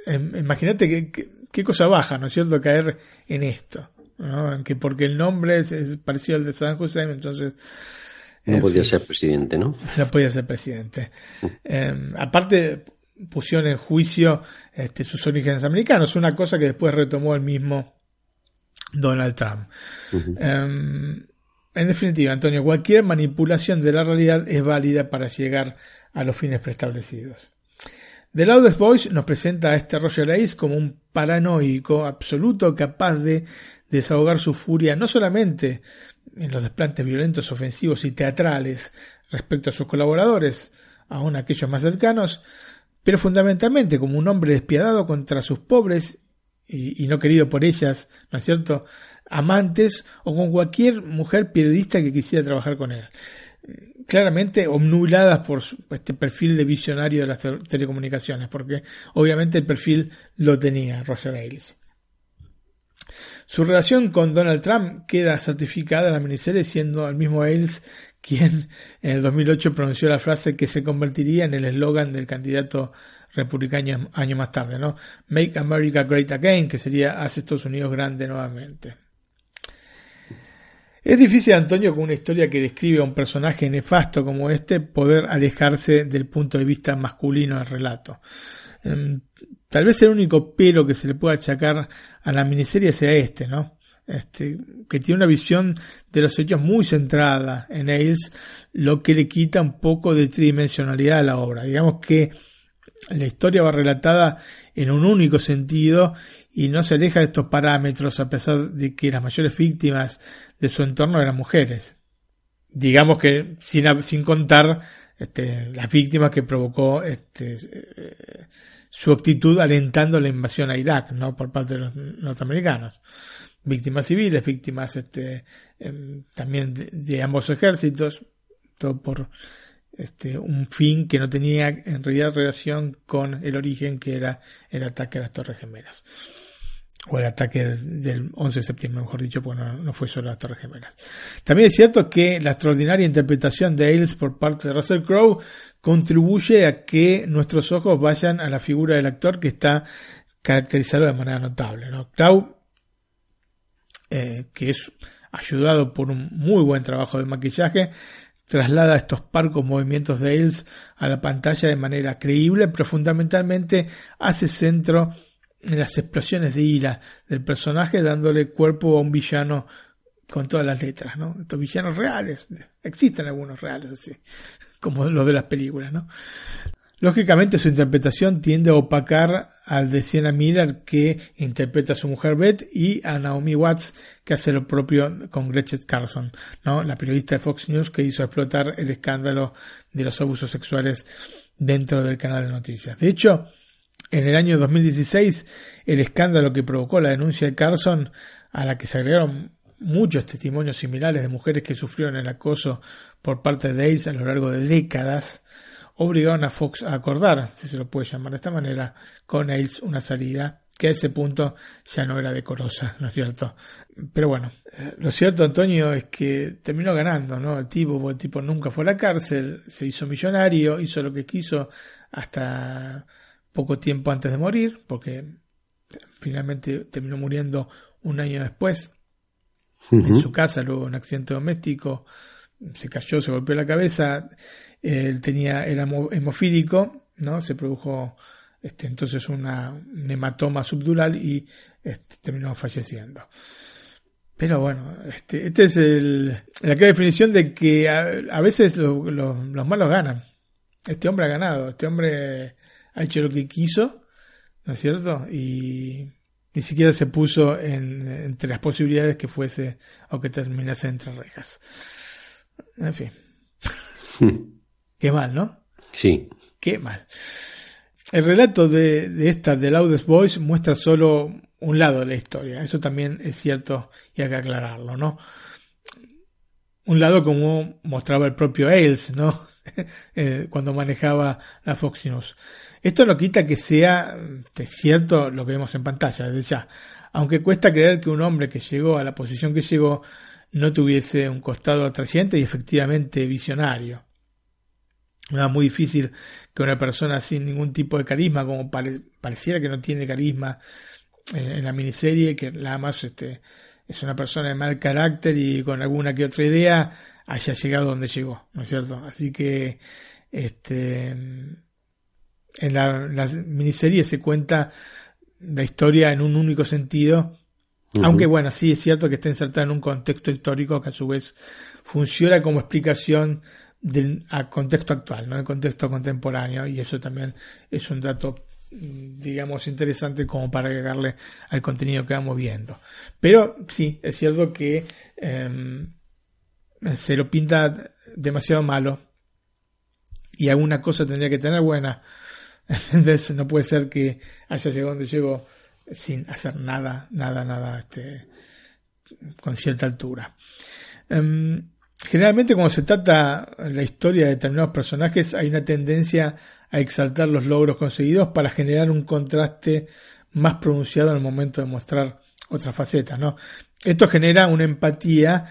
S3: Em, imagínate qué cosa baja, ¿no es cierto?, caer en esto. ¿no? Que porque el nombre es, es parecido al de Saddam Hussein, entonces
S2: no podía ser presidente, ¿no?
S3: No podía ser presidente. Aparte, pusieron en juicio este, sus orígenes americanos, una cosa que después retomó el mismo Donald Trump. Em, en definitiva, Antonio, cualquier manipulación de la realidad es válida para llegar a los fines preestablecidos. The Loudest Voice nos presenta a este Roger Ailes como un paranoico absoluto capaz de desahogar su furia no solamente en los desplantes violentos, ofensivos y teatrales respecto a sus colaboradores, aún aquellos más cercanos, pero fundamentalmente como un hombre despiadado contra sus pobres y, no querido por ellas, ¿no es cierto?, amantes o con cualquier mujer periodista que quisiera trabajar con él. Claramente obnuladas por este perfil de visionario de las telecomunicaciones, porque obviamente el perfil lo tenía Roger Ailes. Su relación con Donald Trump queda certificada en la miniserie siendo el mismo Ailes quien en el 2008 pronunció la frase que se convertiría en el eslogan del candidato republicano años más tarde, ¿no? Make America Great Again, que sería Haz Estados Unidos grande nuevamente. Es difícil, Antonio, con una historia que describe a un personaje nefasto como este, poder alejarse del punto de vista masculino del relato. Tal vez el único pelo que se le pueda achacar a la miniserie sea este, ¿no? Este, que tiene una visión de los hechos muy centrada en Ailes, lo que le quita un poco de tridimensionalidad a la obra. Digamos que la historia va relatada en un único sentido y no se aleja de estos parámetros a pesar de que las mayores víctimas de su entorno eran mujeres. Digamos que sin, sin contar este, las víctimas que provocó este, eh, su actitud alentando la invasión a Irak, ¿no? Por parte de los norteamericanos. Víctimas civiles, víctimas este, em, también de, ambos ejércitos, todo por este, un fin que no tenía en realidad relación con el origen que era el ataque a las Torres Gemelas o el ataque del 11 de septiembre, mejor dicho, porque no, fue solo las Torres Gemelas. También es cierto que la extraordinaria interpretación de Ailes por parte de Russell Crowe contribuye a que nuestros ojos vayan a la figura del actor que está caracterizado de manera notable. ¿no? Crowe, eh, que es ayudado por un muy buen trabajo de maquillaje, traslada estos parcos movimientos de Ailes a la pantalla de manera creíble, pero fundamentalmente hace centro en las explosiones de ira del personaje dándole cuerpo a un villano con todas las letras, ¿no? Estos villanos reales, existen algunos reales así, como los de las películas, ¿no? Lógicamente su interpretación tiende a opacar al de Sienna Miller que interpreta a su mujer Beth y a Naomi Watts que hace lo propio con Gretchen Carlson, ¿no? la periodista de Fox News que hizo explotar el escándalo de los abusos sexuales dentro del canal de noticias. De hecho, en el año 2016, el escándalo que provocó la denuncia de Carson, a la que se agregaron muchos testimonios similares de mujeres que sufrieron el acoso por parte de Ailes a lo largo de décadas, obligaron a Fox a acordar, si se lo puede llamar de esta manera, con Ailes una salida que a ese punto ya no era decorosa, ¿no es cierto? Pero bueno, lo cierto, Antonio, es que terminó ganando, ¿no? El tipo, el tipo nunca fue a la cárcel, se hizo millonario, hizo lo que quiso hasta poco tiempo antes de morir, porque finalmente terminó muriendo un año después en su casa, luego un accidente doméstico, se cayó, se golpeó la cabeza, él tenía, era hemofílico, ¿no? Se produjo este, entonces una, un hematoma subdural y este, terminó falleciendo. Pero bueno, este, este es el, la definición de que a, veces los malos ganan. Este hombre ha ganado, este hombre ha hecho lo que quiso, ¿no es cierto? Y ni siquiera se puso en, entre las posibilidades que fuese o que terminase entre rejas. En fin. Qué mal, ¿no?
S2: Sí.
S3: Qué mal. El relato de, de esta, de Loudest Voice, muestra solo un lado de la historia. Eso también es cierto y hay que aclararlo, ¿no? Un lado como mostraba el propio Ailes, ¿no? Eh, cuando manejaba la Fox News. Esto no quita que sea este, cierto lo que vemos en pantalla, desde ya. Aunque cuesta creer que un hombre que llegó a la posición que llegó no tuviese un costado atrayente y efectivamente visionario. Era muy difícil que una persona sin ningún tipo de carisma, como pareciera que no tiene carisma en, la miniserie, que nada más este, es una persona de mal carácter y con alguna que otra idea, haya llegado donde llegó, ¿no es cierto? Así que este, en la, miniserie se cuenta la historia en un único sentido, aunque bueno, sí es cierto que está insertada en un contexto histórico que a su vez funciona como explicación del contexto actual, ¿no? El contexto contemporáneo, y eso también es un dato digamos interesante como para agregarle al contenido que vamos viendo. Pero sí, es cierto que em, se lo pinta demasiado malo y alguna cosa tendría que tener buena. Entonces no puede ser que haya llegado donde llegó sin hacer nada, nada, nada, este, con cierta altura. Em, generalmente cuando se trata la historia de determinados personajes hay una tendencia a exaltar los logros conseguidos para generar un contraste más pronunciado en el momento de mostrar otra faceta, ¿no? Esto genera una empatía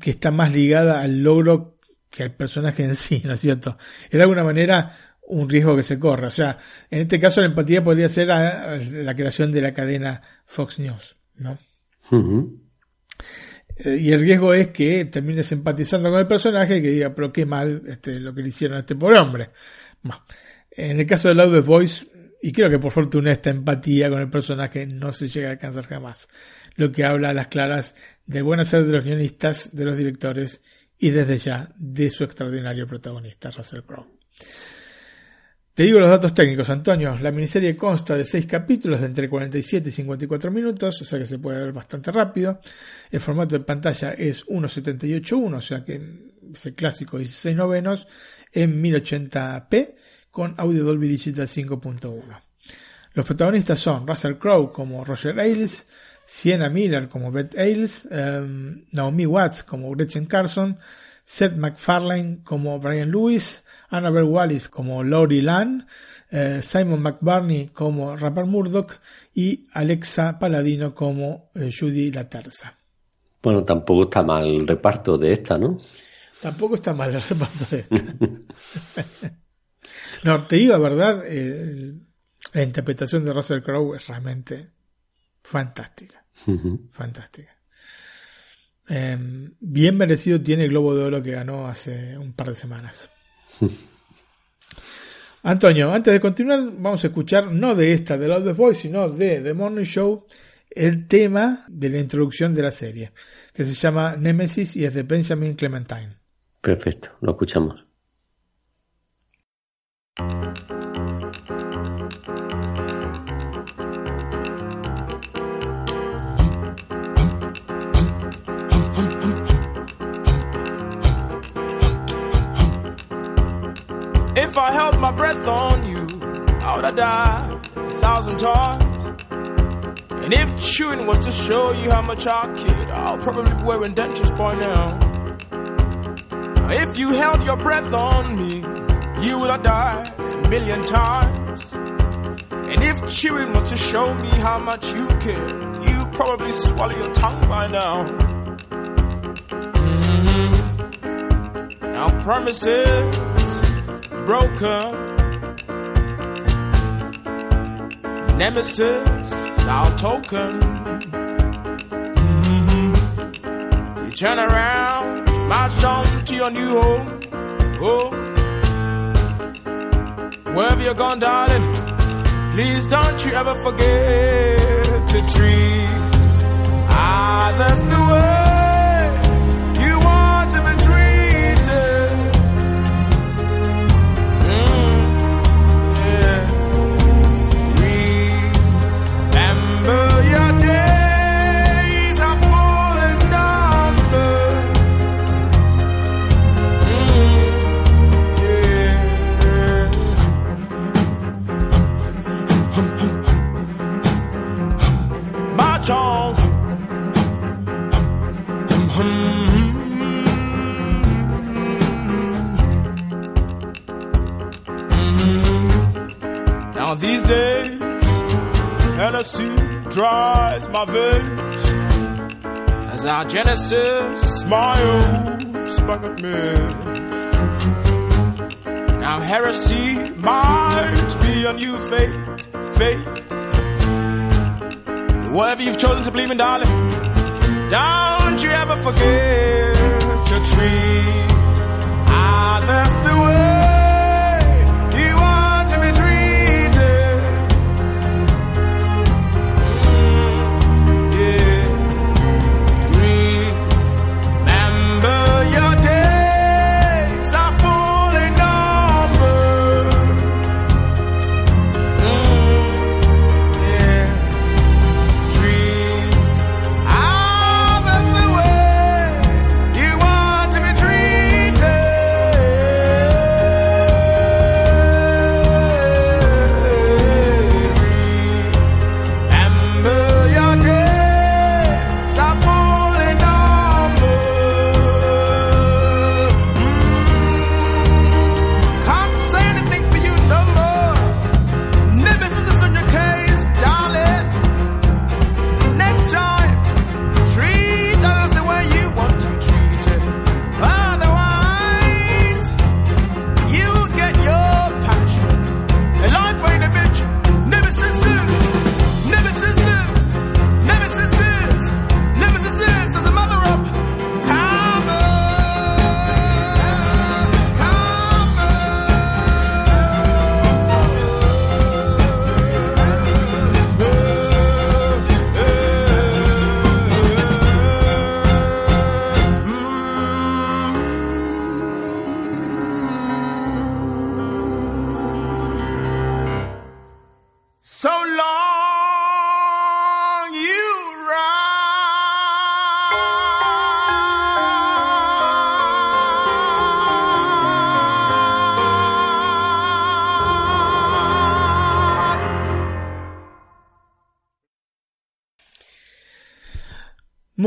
S3: que está más ligada al logro que al personaje en sí, ¿no es cierto? Es de alguna manera un riesgo que se corre. O sea, en este caso la empatía podría ser la creación de la cadena Fox News, ¿no? Eh, y el riesgo es que termines empatizando con el personaje y que diga, pero qué mal este, lo que le hicieron a este pobre hombre. En el caso de Loudest Voice, y creo que por fortuna esta empatía con el personaje no se llega a alcanzar jamás, lo que habla a las claras del buen hacer de los guionistas, de los directores y desde ya de su extraordinario protagonista, Russell Crowe. Te digo los datos técnicos, Antonio. La miniserie consta de seis capítulos de entre 47 y 54 minutos, o sea que se puede ver bastante rápido. El formato de pantalla es 1.78.1, o sea que es el clásico 16 novenos en 1080p con audio Dolby Digital 5.1. Los protagonistas son Russell Crowe como Roger Ailes, Sienna Miller como Beth Ailes, em, Naomi Watts como Gretchen Carson, Seth MacFarlane como Brian Lewis, Annabelle Wallis como Laurie Lan, eh, Simon McBurney como Rapper Murdoch y Alexa Paladino como eh, Judy La Terza.
S2: Bueno, tampoco está mal el reparto de esta, ¿no?
S3: Tampoco está mal el reparto de esta. no, te digo la verdad, eh, la interpretación de Russell Crowe es realmente fantástica. Fantástica. Em, bien merecido tiene el Globo de Oro que ganó hace un par de semanas. Antonio, antes de continuar, vamos a escuchar no de esta, de Loudest Voice, sino de The Morning Show, el tema de la introducción de la serie, que se llama Nemesis y es de Benjamin Clementine.
S2: Perfecto, lo escuchamos.
S17: My breath on you, I would have died a thousand times. And if chewing was to show you how much I cared, I'll probably be wearing dentures by now. If you held your breath on me, you would have died a million times. And if chewing was to show me how much you care, you'd probably swallow your tongue by now. Mm-hmm. Now promises broken. Nemesis, our token. Mm-hmm. You turn around, march on to your new home. Oh, wherever you're gone, darling, please don't you ever forget to treat that's the way Hennessy dries my veins as our Genesis smiles back at me. Now heresy might be a new faith, faith. Whatever you've chosen to believe in, darling, don't you ever forget to treat others ah, the way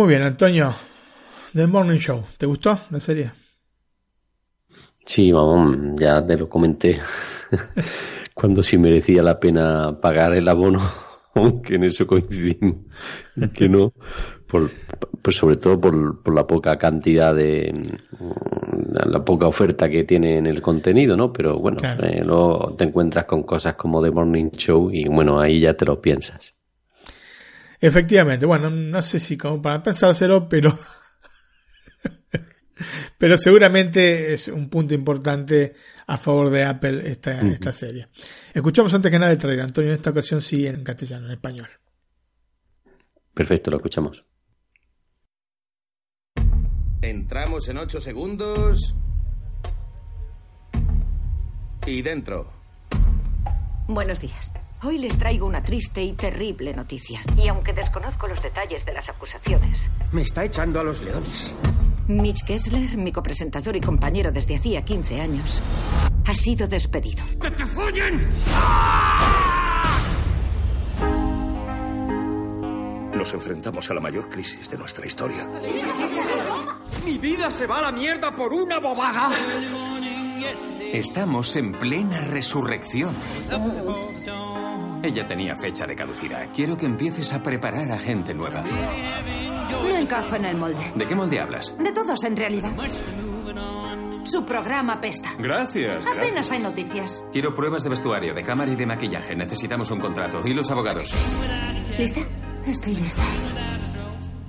S3: Muy bien, Antonio. The Morning Show. ¿Te gustó la serie?
S2: Sí, vamos, ya te lo comenté cuando sí merecía la pena pagar el abono, aunque en eso coincidimos, que no, por, pues sobre todo por, por la poca cantidad de, mm, la poca oferta que tiene en el contenido, ¿no? Pero bueno,
S3: Claro.
S2: eh, luego te encuentras con cosas como The Morning Show y bueno, ahí ya te lo piensas.
S3: Efectivamente, bueno, no sé si como para pensárselo, pero pero seguramente es un punto importante a favor de Apple esta, esta serie. Escuchamos antes que nada el trailer, Antonio, en esta ocasión sí en castellano, en español.
S2: Perfecto, lo escuchamos.
S18: Entramos en 8 segundos. Y dentro.
S19: Buenos días. Hoy les traigo una triste y terrible noticia. Y aunque desconozco los detalles de las acusaciones,
S20: Me está echando a los leones.
S19: Mitch Kessler, mi copresentador y compañero desde hacía 15 años, ha sido despedido.
S11: ¡Que te follen!
S21: Nos enfrentamos a la mayor crisis de nuestra historia.
S20: Mi vida se va a la mierda por una bobada.
S22: Estamos en plena resurrección. Ella tenía fecha de caducidad. Quiero que empieces a preparar a gente nueva.
S19: No encajo en el molde.
S22: ¿De qué molde hablas?
S19: De todos, en realidad. Su programa pesta.
S22: Gracias.
S19: Apenas hay noticias.
S22: Quiero pruebas de vestuario, de cámara y de maquillaje. Necesitamos un contrato. ¿Y los abogados?
S19: ¿Lista? Estoy lista.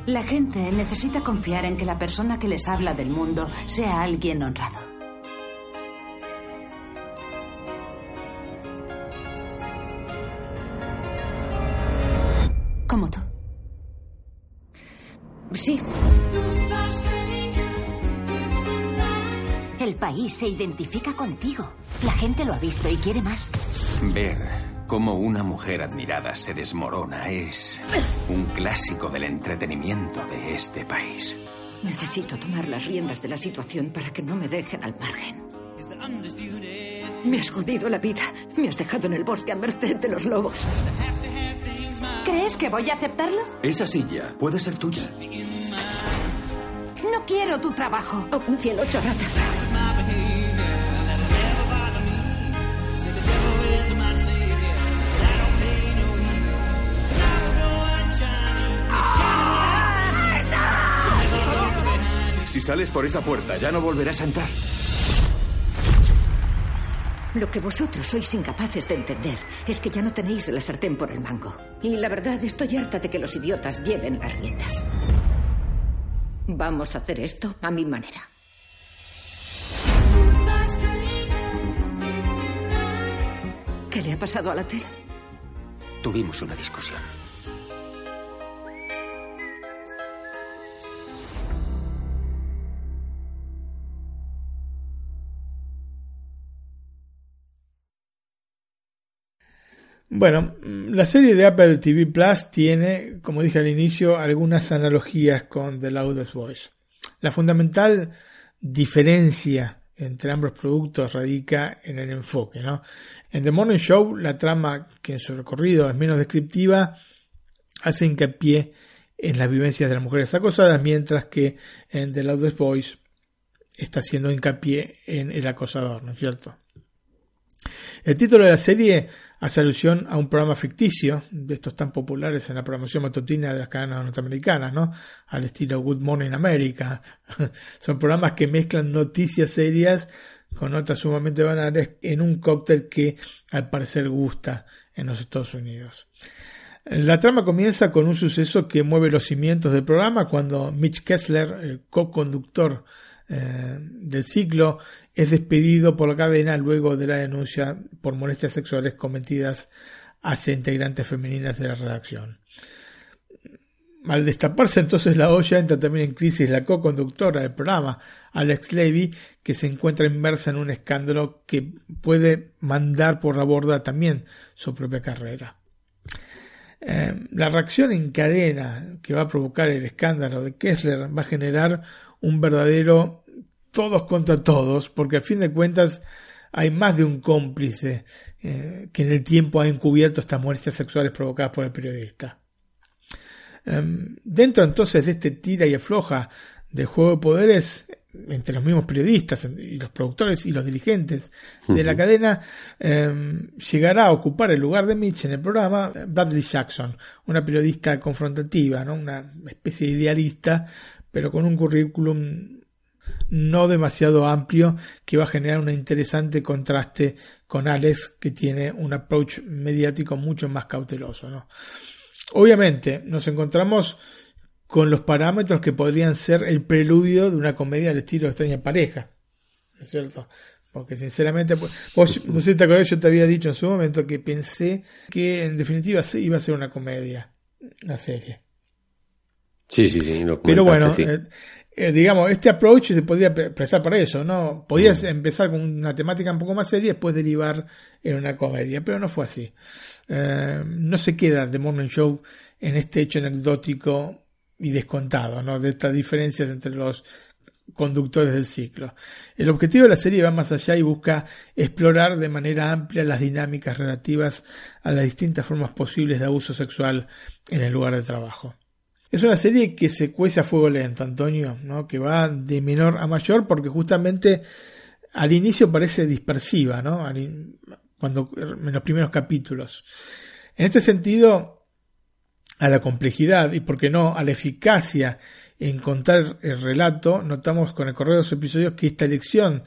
S19: La gente necesita confiar en que la persona que les habla del mundo sea alguien honrado. Como tú. Sí. El país se identifica contigo. La gente lo ha visto y quiere más.
S22: Ver cómo una mujer admirada se desmorona es un clásico del entretenimiento de este país.
S19: Necesito tomar las riendas de la situación para que no me dejen al margen. Me has jodido la vida. Me has dejado en el bosque a merced de los lobos. ¿Crees que voy a aceptarlo?
S21: Esa silla puede ser tuya.
S19: No quiero tu trabajo.
S10: Oh, un cielo, chorradas.
S21: Si sales por esa puerta, ya no volverás a entrar.
S19: Lo que vosotros sois incapaces de entender es que ya no tenéis la sartén por el mango. Y la verdad, estoy harta de que los idiotas lleven las riendas. Vamos a hacer esto a mi manera. ¿Qué le ha pasado a la tele?
S21: Tuvimos una discusión.
S3: Bueno, la serie de Apple TV Plus tiene, como dije al inicio, algunas analogías con The Loudest Voice. La fundamental diferencia entre ambos productos radica en el enfoque. ¿no? En The Morning Show, la trama, que en su recorrido es menos descriptiva, hace hincapié en las vivencias de las mujeres acosadas, mientras que en The Loudest Voice está haciendo hincapié en el acosador, ¿no es cierto? El título de la serie hace alusión a un programa ficticio, de estos tan populares en la programación matutina de las cadenas norteamericanas, ¿no? Al estilo Good Morning America. Son programas que mezclan noticias serias con notas sumamente banales en un cóctel que al parecer gusta en los Estados Unidos. La trama comienza con un suceso que mueve los cimientos del programa cuando Mitch Kessler, el co-conductor eh, del ciclo, es despedido por la cadena luego de la denuncia por molestias sexuales cometidas hacia integrantes femeninas de la redacción. Al destaparse entonces la olla, entra también en crisis la co-conductora del programa, Alex Levy, que se encuentra inmersa en un escándalo que puede mandar por la borda también su propia carrera. Eh, la reacción en cadena que va a provocar el escándalo de Kessler va a generar un verdadero todos contra todos, porque a fin de cuentas hay más de un cómplice eh, que en el tiempo ha encubierto estas muertes sexuales provocadas por el periodista. Em, dentro entonces de este tira y afloja de juego de poderes entre los mismos periodistas y los productores y los dirigentes de la cadena, em, llegará a ocupar el lugar de Mitch en el programa Bradley Jackson, una periodista confrontativa, ¿no? una especie de idealista, pero con un currículum no demasiado amplio que va a generar un interesante contraste con Alex que tiene un approach mediático mucho más cauteloso. Obviamente nos encontramos con los parámetros que podrían ser el preludio de una comedia al estilo de extraña pareja. ¿No es cierto? Porque sinceramente, pues, vos, no sé si te acuerdas, yo te había dicho en su momento que pensé que en definitiva iba a ser una comedia, la serie.
S2: Sí, sí, sí.
S3: Pero bueno, eh, eh, digamos, este approach se podría prestar para eso, ¿no? Podías mm. empezar con una temática un poco más seria y después derivar en una comedia, pero no fue así. Eh, no se queda The Morning Show en este hecho anecdótico y descontado, ¿no? De estas diferencias entre los conductores del ciclo. El objetivo de la serie va más allá y busca explorar de manera amplia las dinámicas relativas a las distintas formas posibles de abuso sexual en el lugar de trabajo. Es una serie que se cuece a fuego lento, Antonio, ¿no? que va de menor a mayor porque justamente al inicio parece dispersiva, ¿no? Cuando, en los primeros capítulos. En este sentido, a la complejidad y, por qué no, a la eficacia en contar el relato, notamos con el correo de los episodios que esta elección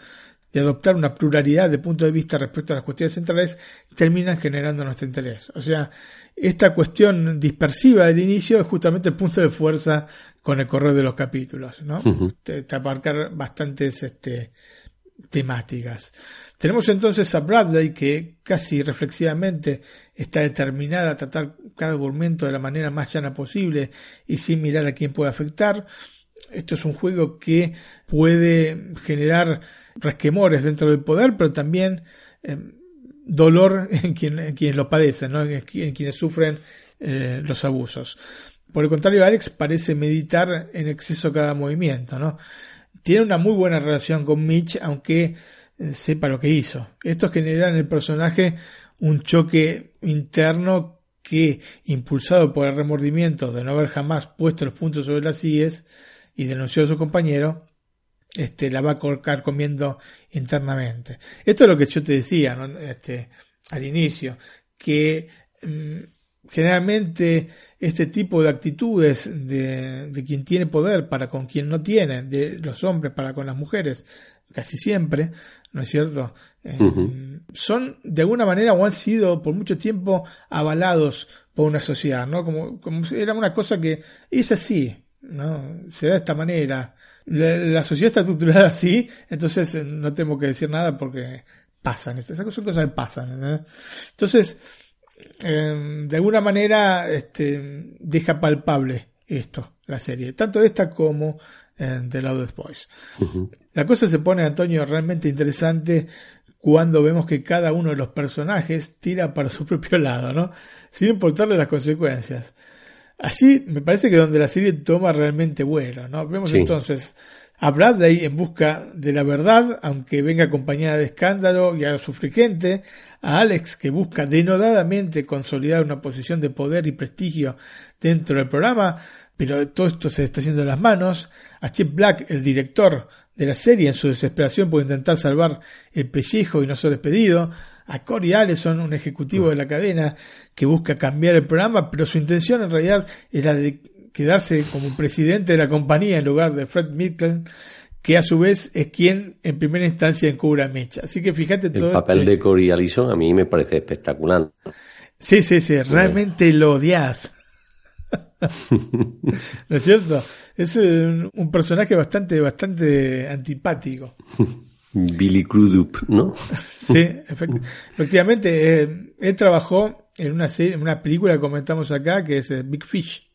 S3: de adoptar una pluralidad de puntos de vista respecto a las cuestiones centrales terminan generando nuestro interés. O sea, esta cuestión dispersiva del inicio es justamente el punto de fuerza con el correo de los capítulos, ¿no? te, abarcar bastantes este, temáticas. Tenemos entonces a Bradley que casi reflexivamente está determinada a tratar cada argumento de la manera más llana posible y sin mirar a quién puede afectar. Esto es un juego que puede generar resquemores dentro del poder, pero también eh, dolor en, quienes lo padecen, ¿no? en, quienes sufren eh, los abusos. Por el contrario, Alex parece meditar en exceso cada movimiento. Tiene una muy buena relación con Mitch, aunque eh, sepa lo que hizo. Esto genera en el personaje un choque interno que, impulsado por el remordimiento de no haber jamás puesto los puntos sobre las IES y denunció a su compañero, este, la va a colocar comiendo internamente. Esto es lo que yo te decía este, al inicio, que mm, generalmente este tipo de actitudes de, de, quien tiene poder para con quien no tiene, de los hombres para con las mujeres, casi siempre, ¿no es cierto? Eh, son de alguna manera o han sido por mucho tiempo avalados por una sociedad, ¿no? Como, como era una cosa que es así, ¿no? Se da de esta manera. La, sociedad está estructurada así, entonces eh, no tengo que decir nada porque pasan, estas son cosas que pasan. Entonces, em, de alguna manera este, deja palpable esto, la serie, tanto esta como en The Loudest Boys. La cosa se pone, Antonio, realmente interesante cuando vemos que cada uno de los personajes tira para su propio lado, ¿no? Sin importarle las consecuencias. Así me parece que donde la serie toma realmente vuelo, ¿no? Vemos entonces a Bradley en busca de la verdad, aunque venga acompañada de escándalo y a sufrigente, a Alex que busca denodadamente consolidar una posición de poder y prestigio dentro del programa, pero todo esto se está haciendo en las manos, a Chip Black, el director de la serie, en su desesperación por intentar salvar el pellejo y no ser despedido, a Corey Allison, un ejecutivo de la cadena que busca cambiar el programa, pero su intención en realidad era de quedarse como presidente de la compañía en lugar de Fred Mitchell, que a su vez es quien en primera instancia encubre a Mitch. Así que fíjate
S2: todo. El papel este de Corey Allison a mí me parece espectacular.
S3: Sí, sí, sí, realmente lo odias. ¿No es cierto? Es un, un personaje bastante, bastante antipático.
S2: Billy Crudup, ¿no?
S3: sí, efectivamente. Eh, él trabajó en una serie, en una película que comentamos acá, que es eh, Big Fish.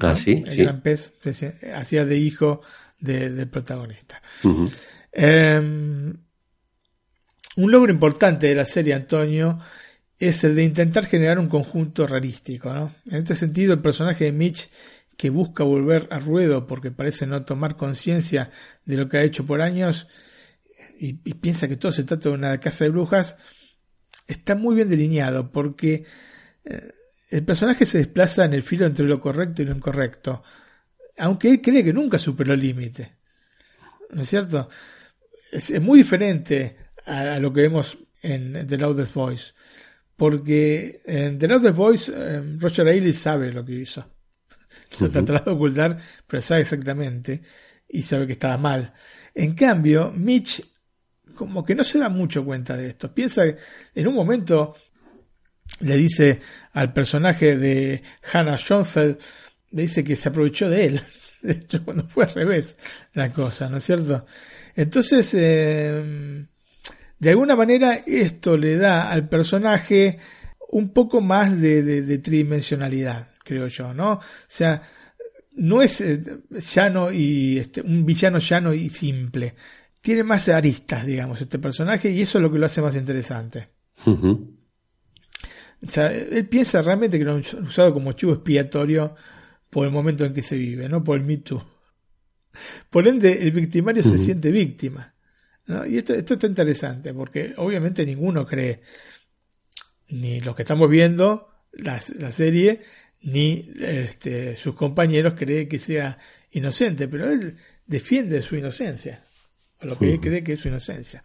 S2: Ah, sí,
S3: El gran pez, hacía de hijo del protagonista. Em, un logro importante de la serie, Antonio, es el de intentar generar un conjunto rarístico. ¿no? En este sentido, el personaje de Mitch, que busca volver a ruedo porque parece no tomar conciencia de lo que ha hecho por años, y, piensa que todo se trata de una casa de brujas, está muy bien delineado porque eh, el personaje se desplaza en el filo entre lo correcto y lo incorrecto, aunque él cree que nunca superó el límite. ¿No es cierto? Es, muy diferente a, lo que vemos en The Loudest Voice, porque en The Loudest Voice eh, Roger Ailes sabe lo que hizo. Lo tratará de ocultar, pero sabe exactamente y sabe que estaba mal. En cambio, Mitch como que no se da mucho cuenta de esto. Piensa que en un momento le dice al personaje de Hannah Schoenfeld, le dice que se aprovechó de él. De hecho, cuando fue al revés la cosa, ¿no es cierto? Entonces, eh, de alguna manera, esto le da al personaje un poco más de, tridimensionalidad, creo yo, ¿no? O sea, no es eh, llano y este, un villano llano y simple tiene más aristas, digamos, este personaje, y eso es lo que lo hace más interesante. O sea, él piensa realmente que lo han usado como chivo expiatorio por el momento en que se vive, no por el Me Too. Por ende, el victimario se siente víctima. Y esto, esto está interesante, porque obviamente ninguno cree, ni los que estamos viendo la, la serie, ni este, sus compañeros creen que sea inocente, pero él defiende su inocencia a lo que él cree que es su inocencia.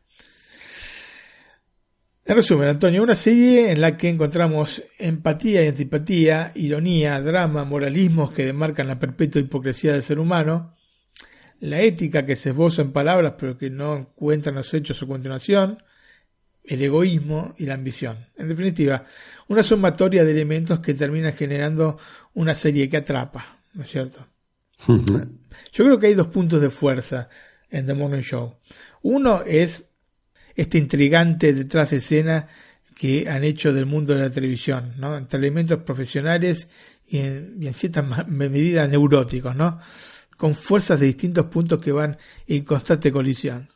S3: En resumen, Antonio, una serie en la que encontramos empatía y antipatía, ironía, drama, moralismos que demarcan la perpetua hipocresía del ser humano, la ética que se esboza en palabras pero que no encuentran los hechos a su continuación, el egoísmo y la ambición. En definitiva, una sumatoria de elementos que termina generando una serie que atrapa, ¿no es cierto? Yo creo que hay dos puntos de fuerza en The Morning Show. Uno es este intrigante detrás de escena que han hecho del mundo de la televisión, ¿no? Entre elementos profesionales y en, y en cierta medida neuróticos, ¿no? Con fuerzas de distintos puntos que van en constante colisión.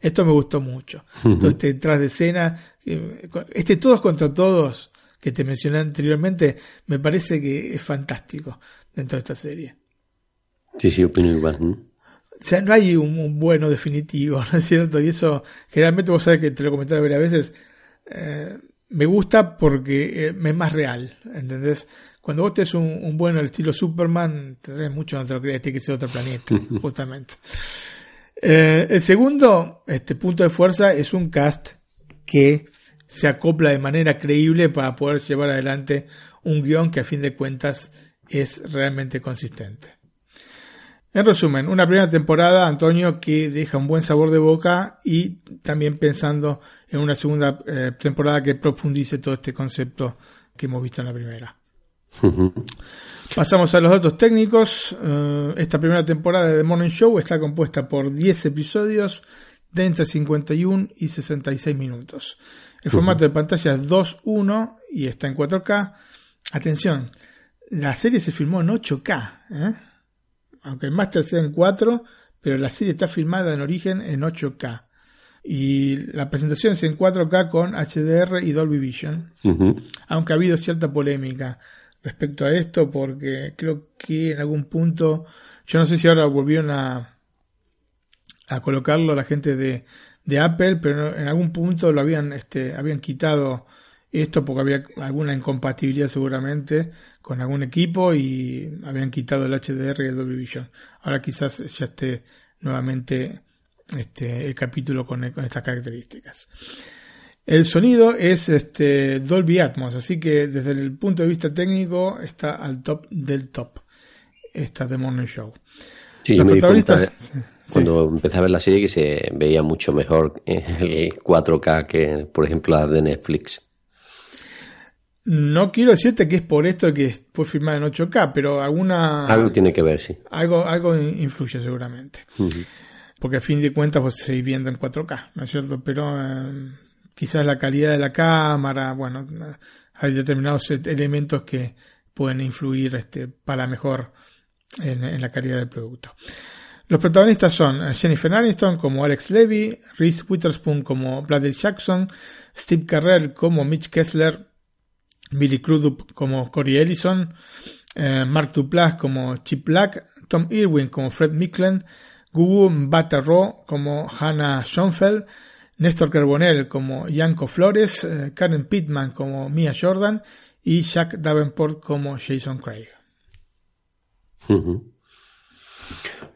S3: Esto me gustó mucho. Todo este detrás de escena, eh, este todos contra todos que te mencioné anteriormente, me parece que es fantástico dentro de esta serie.
S2: Sí, sí, opino igual.
S3: O sea, no hay un, bueno definitivo, ¿no es cierto? Y eso, generalmente vos sabés que te lo comentaba varias veces, eh, me gusta porque eh, es más real, ¿entendés? Cuando vos tenés un, un bueno al estilo Superman, tenés mucho no te lo crees, tiene que ser otro planeta, justamente. Eh, el segundo este punto de fuerza es un cast que se acopla de manera creíble para poder llevar adelante un guion que a fin de cuentas es realmente consistente. En resumen, una primera temporada, Antonio, que deja un buen sabor de boca y también pensando en una segunda eh, temporada que profundice todo este concepto que hemos visto en la primera. Pasamos a los datos técnicos. Eh, esta primera temporada de The Morning Show está compuesta por 10 episodios de entre 51 y 66 minutos. El formato de pantalla es 2.1 y está en 4K. Atención, la serie se filmó en 8K. ¿eh? Aunque el máster sea en 4, pero la serie está filmada en origen en 8K. Y la presentación es en 4K con HDR y Dolby Vision. Aunque ha habido cierta polémica respecto a esto, porque creo que en algún punto, yo no sé si ahora volvieron a, a colocarlo la gente de, de Apple, pero en algún punto lo habían, este, habían quitado esto porque había alguna incompatibilidad seguramente con algún equipo y habían quitado el HDR y el Dolby Vision. Ahora quizás ya esté nuevamente este, el capítulo con, estas características. El sonido es este Dolby Atmos, así que desde el punto de vista técnico está al top del top. Esta The Morning Show.
S2: Sí, Los protagonistas, cuando empecé a ver la serie que se veía mucho mejor el 4K que, por ejemplo, la de Netflix.
S3: No quiero decirte que es por esto que fue filmada en 8K, pero alguna...
S2: Algo tiene que ver, sí.
S3: Algo, algo influye seguramente. Porque a fin de cuentas vos seguís viendo en 4K, ¿no es cierto? Pero eh, quizás la calidad de la cámara, bueno, hay determinados elementos que pueden influir este, para mejor en, la calidad del producto. Los protagonistas son eh, Jennifer Aniston como Alex Levy, Reese Witherspoon como Bradley Jackson, Steve Carrell como Mitch Kessler, Billy Crudup como Corey Ellison, eh, Mark Duplass como Chip Black, Tom Irwin como Fred Micklen, Gugu Mbata-Raw como Hannah Schoenfeld, Néstor Carbonell como Yanko Flores, eh, Karen Pittman como Mia Jordan y Jack Davenport como Jason Craig.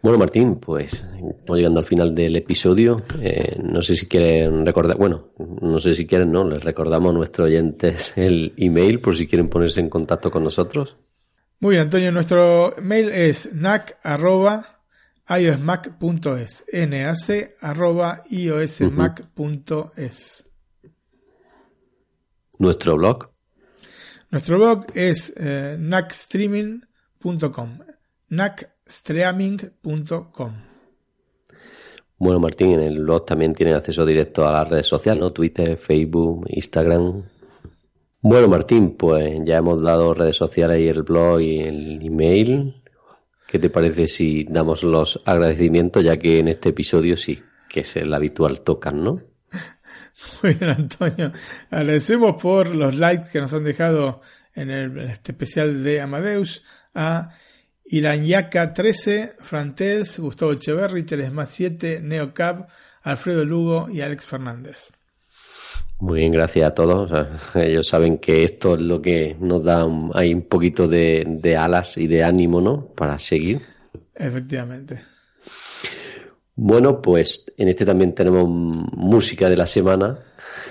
S2: Bueno, Martín, pues estamos llegando al final del episodio. Eh, no sé si quieren recordar, bueno, no sé si quieren, ¿no? Les recordamos a nuestros oyentes el email por si quieren ponerse en contacto con nosotros.
S3: Muy bien, Antonio, nuestro mail es nac.iosmac.es nac.iosmac.es
S2: Nuestro blog.
S3: Nuestro blog es eh, nacstreaming.com nac streaming.com.
S2: Bueno, Martín, en el blog también tiene acceso directo a las redes sociales, ¿no? Twitter, Facebook, Instagram. Bueno, Martín, pues ya hemos dado redes sociales y el blog y el email. ¿Qué te parece si damos los agradecimientos, ya que en este episodio sí, que es el habitual tocan, ¿no?
S3: Muy bien, Antonio. Agradecemos por los likes que nos han dejado en el este especial de Amadeus a Yaka 13, Frantels, Gustavo Echeverri, Telesma 7, Neocab, Alfredo Lugo y Alex Fernández.
S2: Muy bien, gracias a todos. ellos saben que esto es lo que nos da un, hay un poquito de, alas y de ánimo, ¿no? Para seguir.
S3: Efectivamente.
S2: Bueno, pues en este también tenemos música de la semana.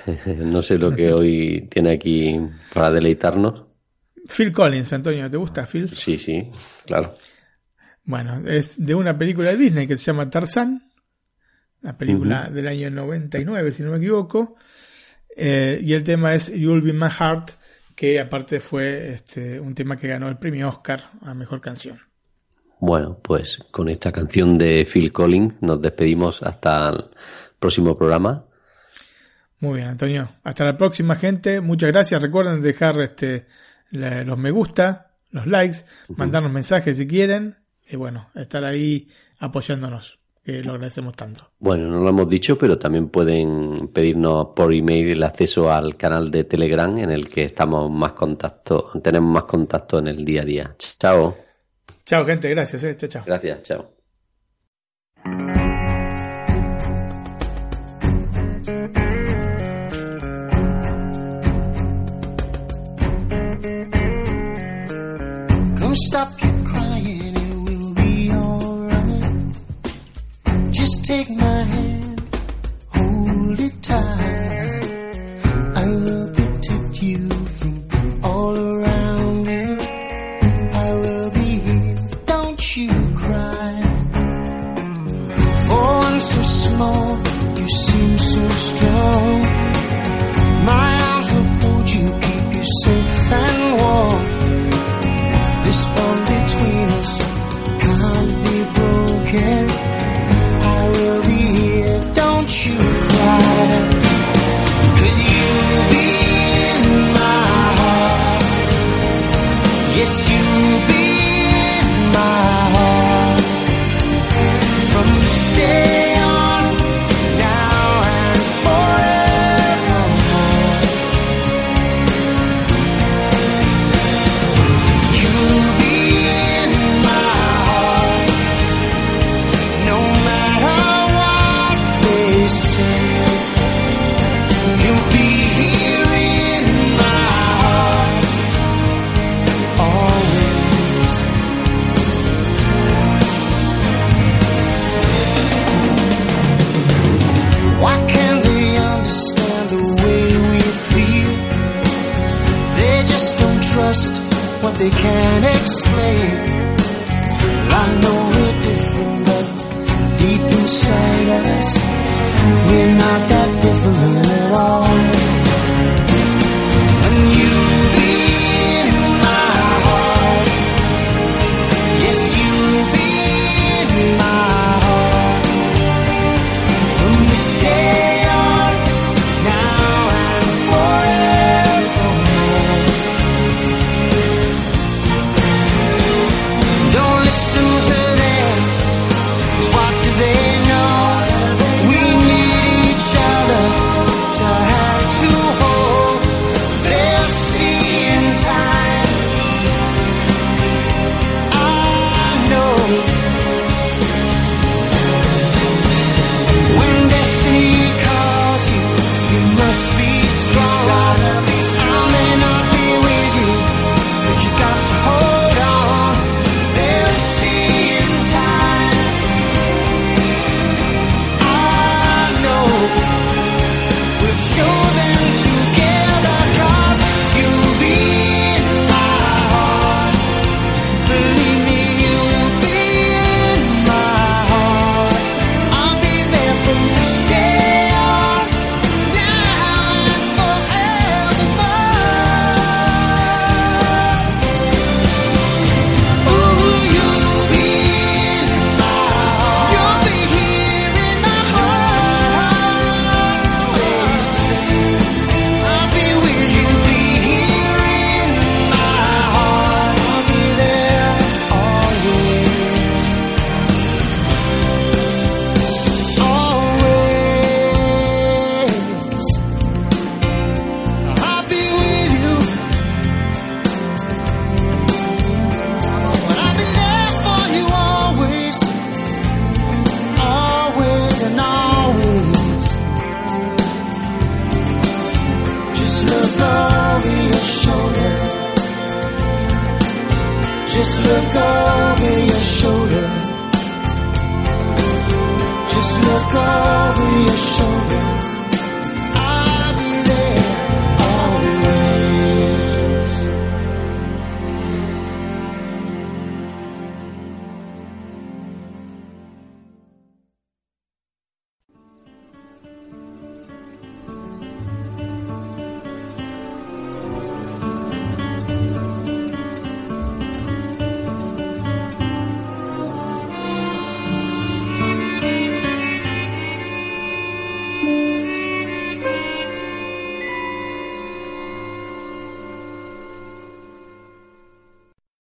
S2: no sé lo que hoy tiene aquí para deleitarnos.
S3: Phil Collins, Antonio, ¿te gusta Phil?
S2: Sí, sí, claro.
S3: Bueno, es de una película de Disney que se llama Tarzán, una película uh -huh. del año 99, si no me equivoco, eh, y el tema es You'll Be My Heart, que aparte fue este, un tema que ganó el premio Oscar a Mejor Canción.
S2: Bueno, pues con esta canción de Phil Collins nos despedimos hasta el próximo programa.
S3: Muy bien, Antonio. Hasta la próxima, gente. Muchas gracias. Recuerden dejar este los me gusta, los likes, mandarnos mensajes si quieren y bueno, estar ahí apoyándonos, que lo agradecemos tanto.
S23: Bueno, no lo hemos dicho, pero también pueden pedirnos por email el acceso al canal de Telegram en el que estamos más contacto, tenemos más contacto en el día a día. Chao.
S3: Chao, gente, gracias, eh. chao, chao.
S23: Gracias, chao.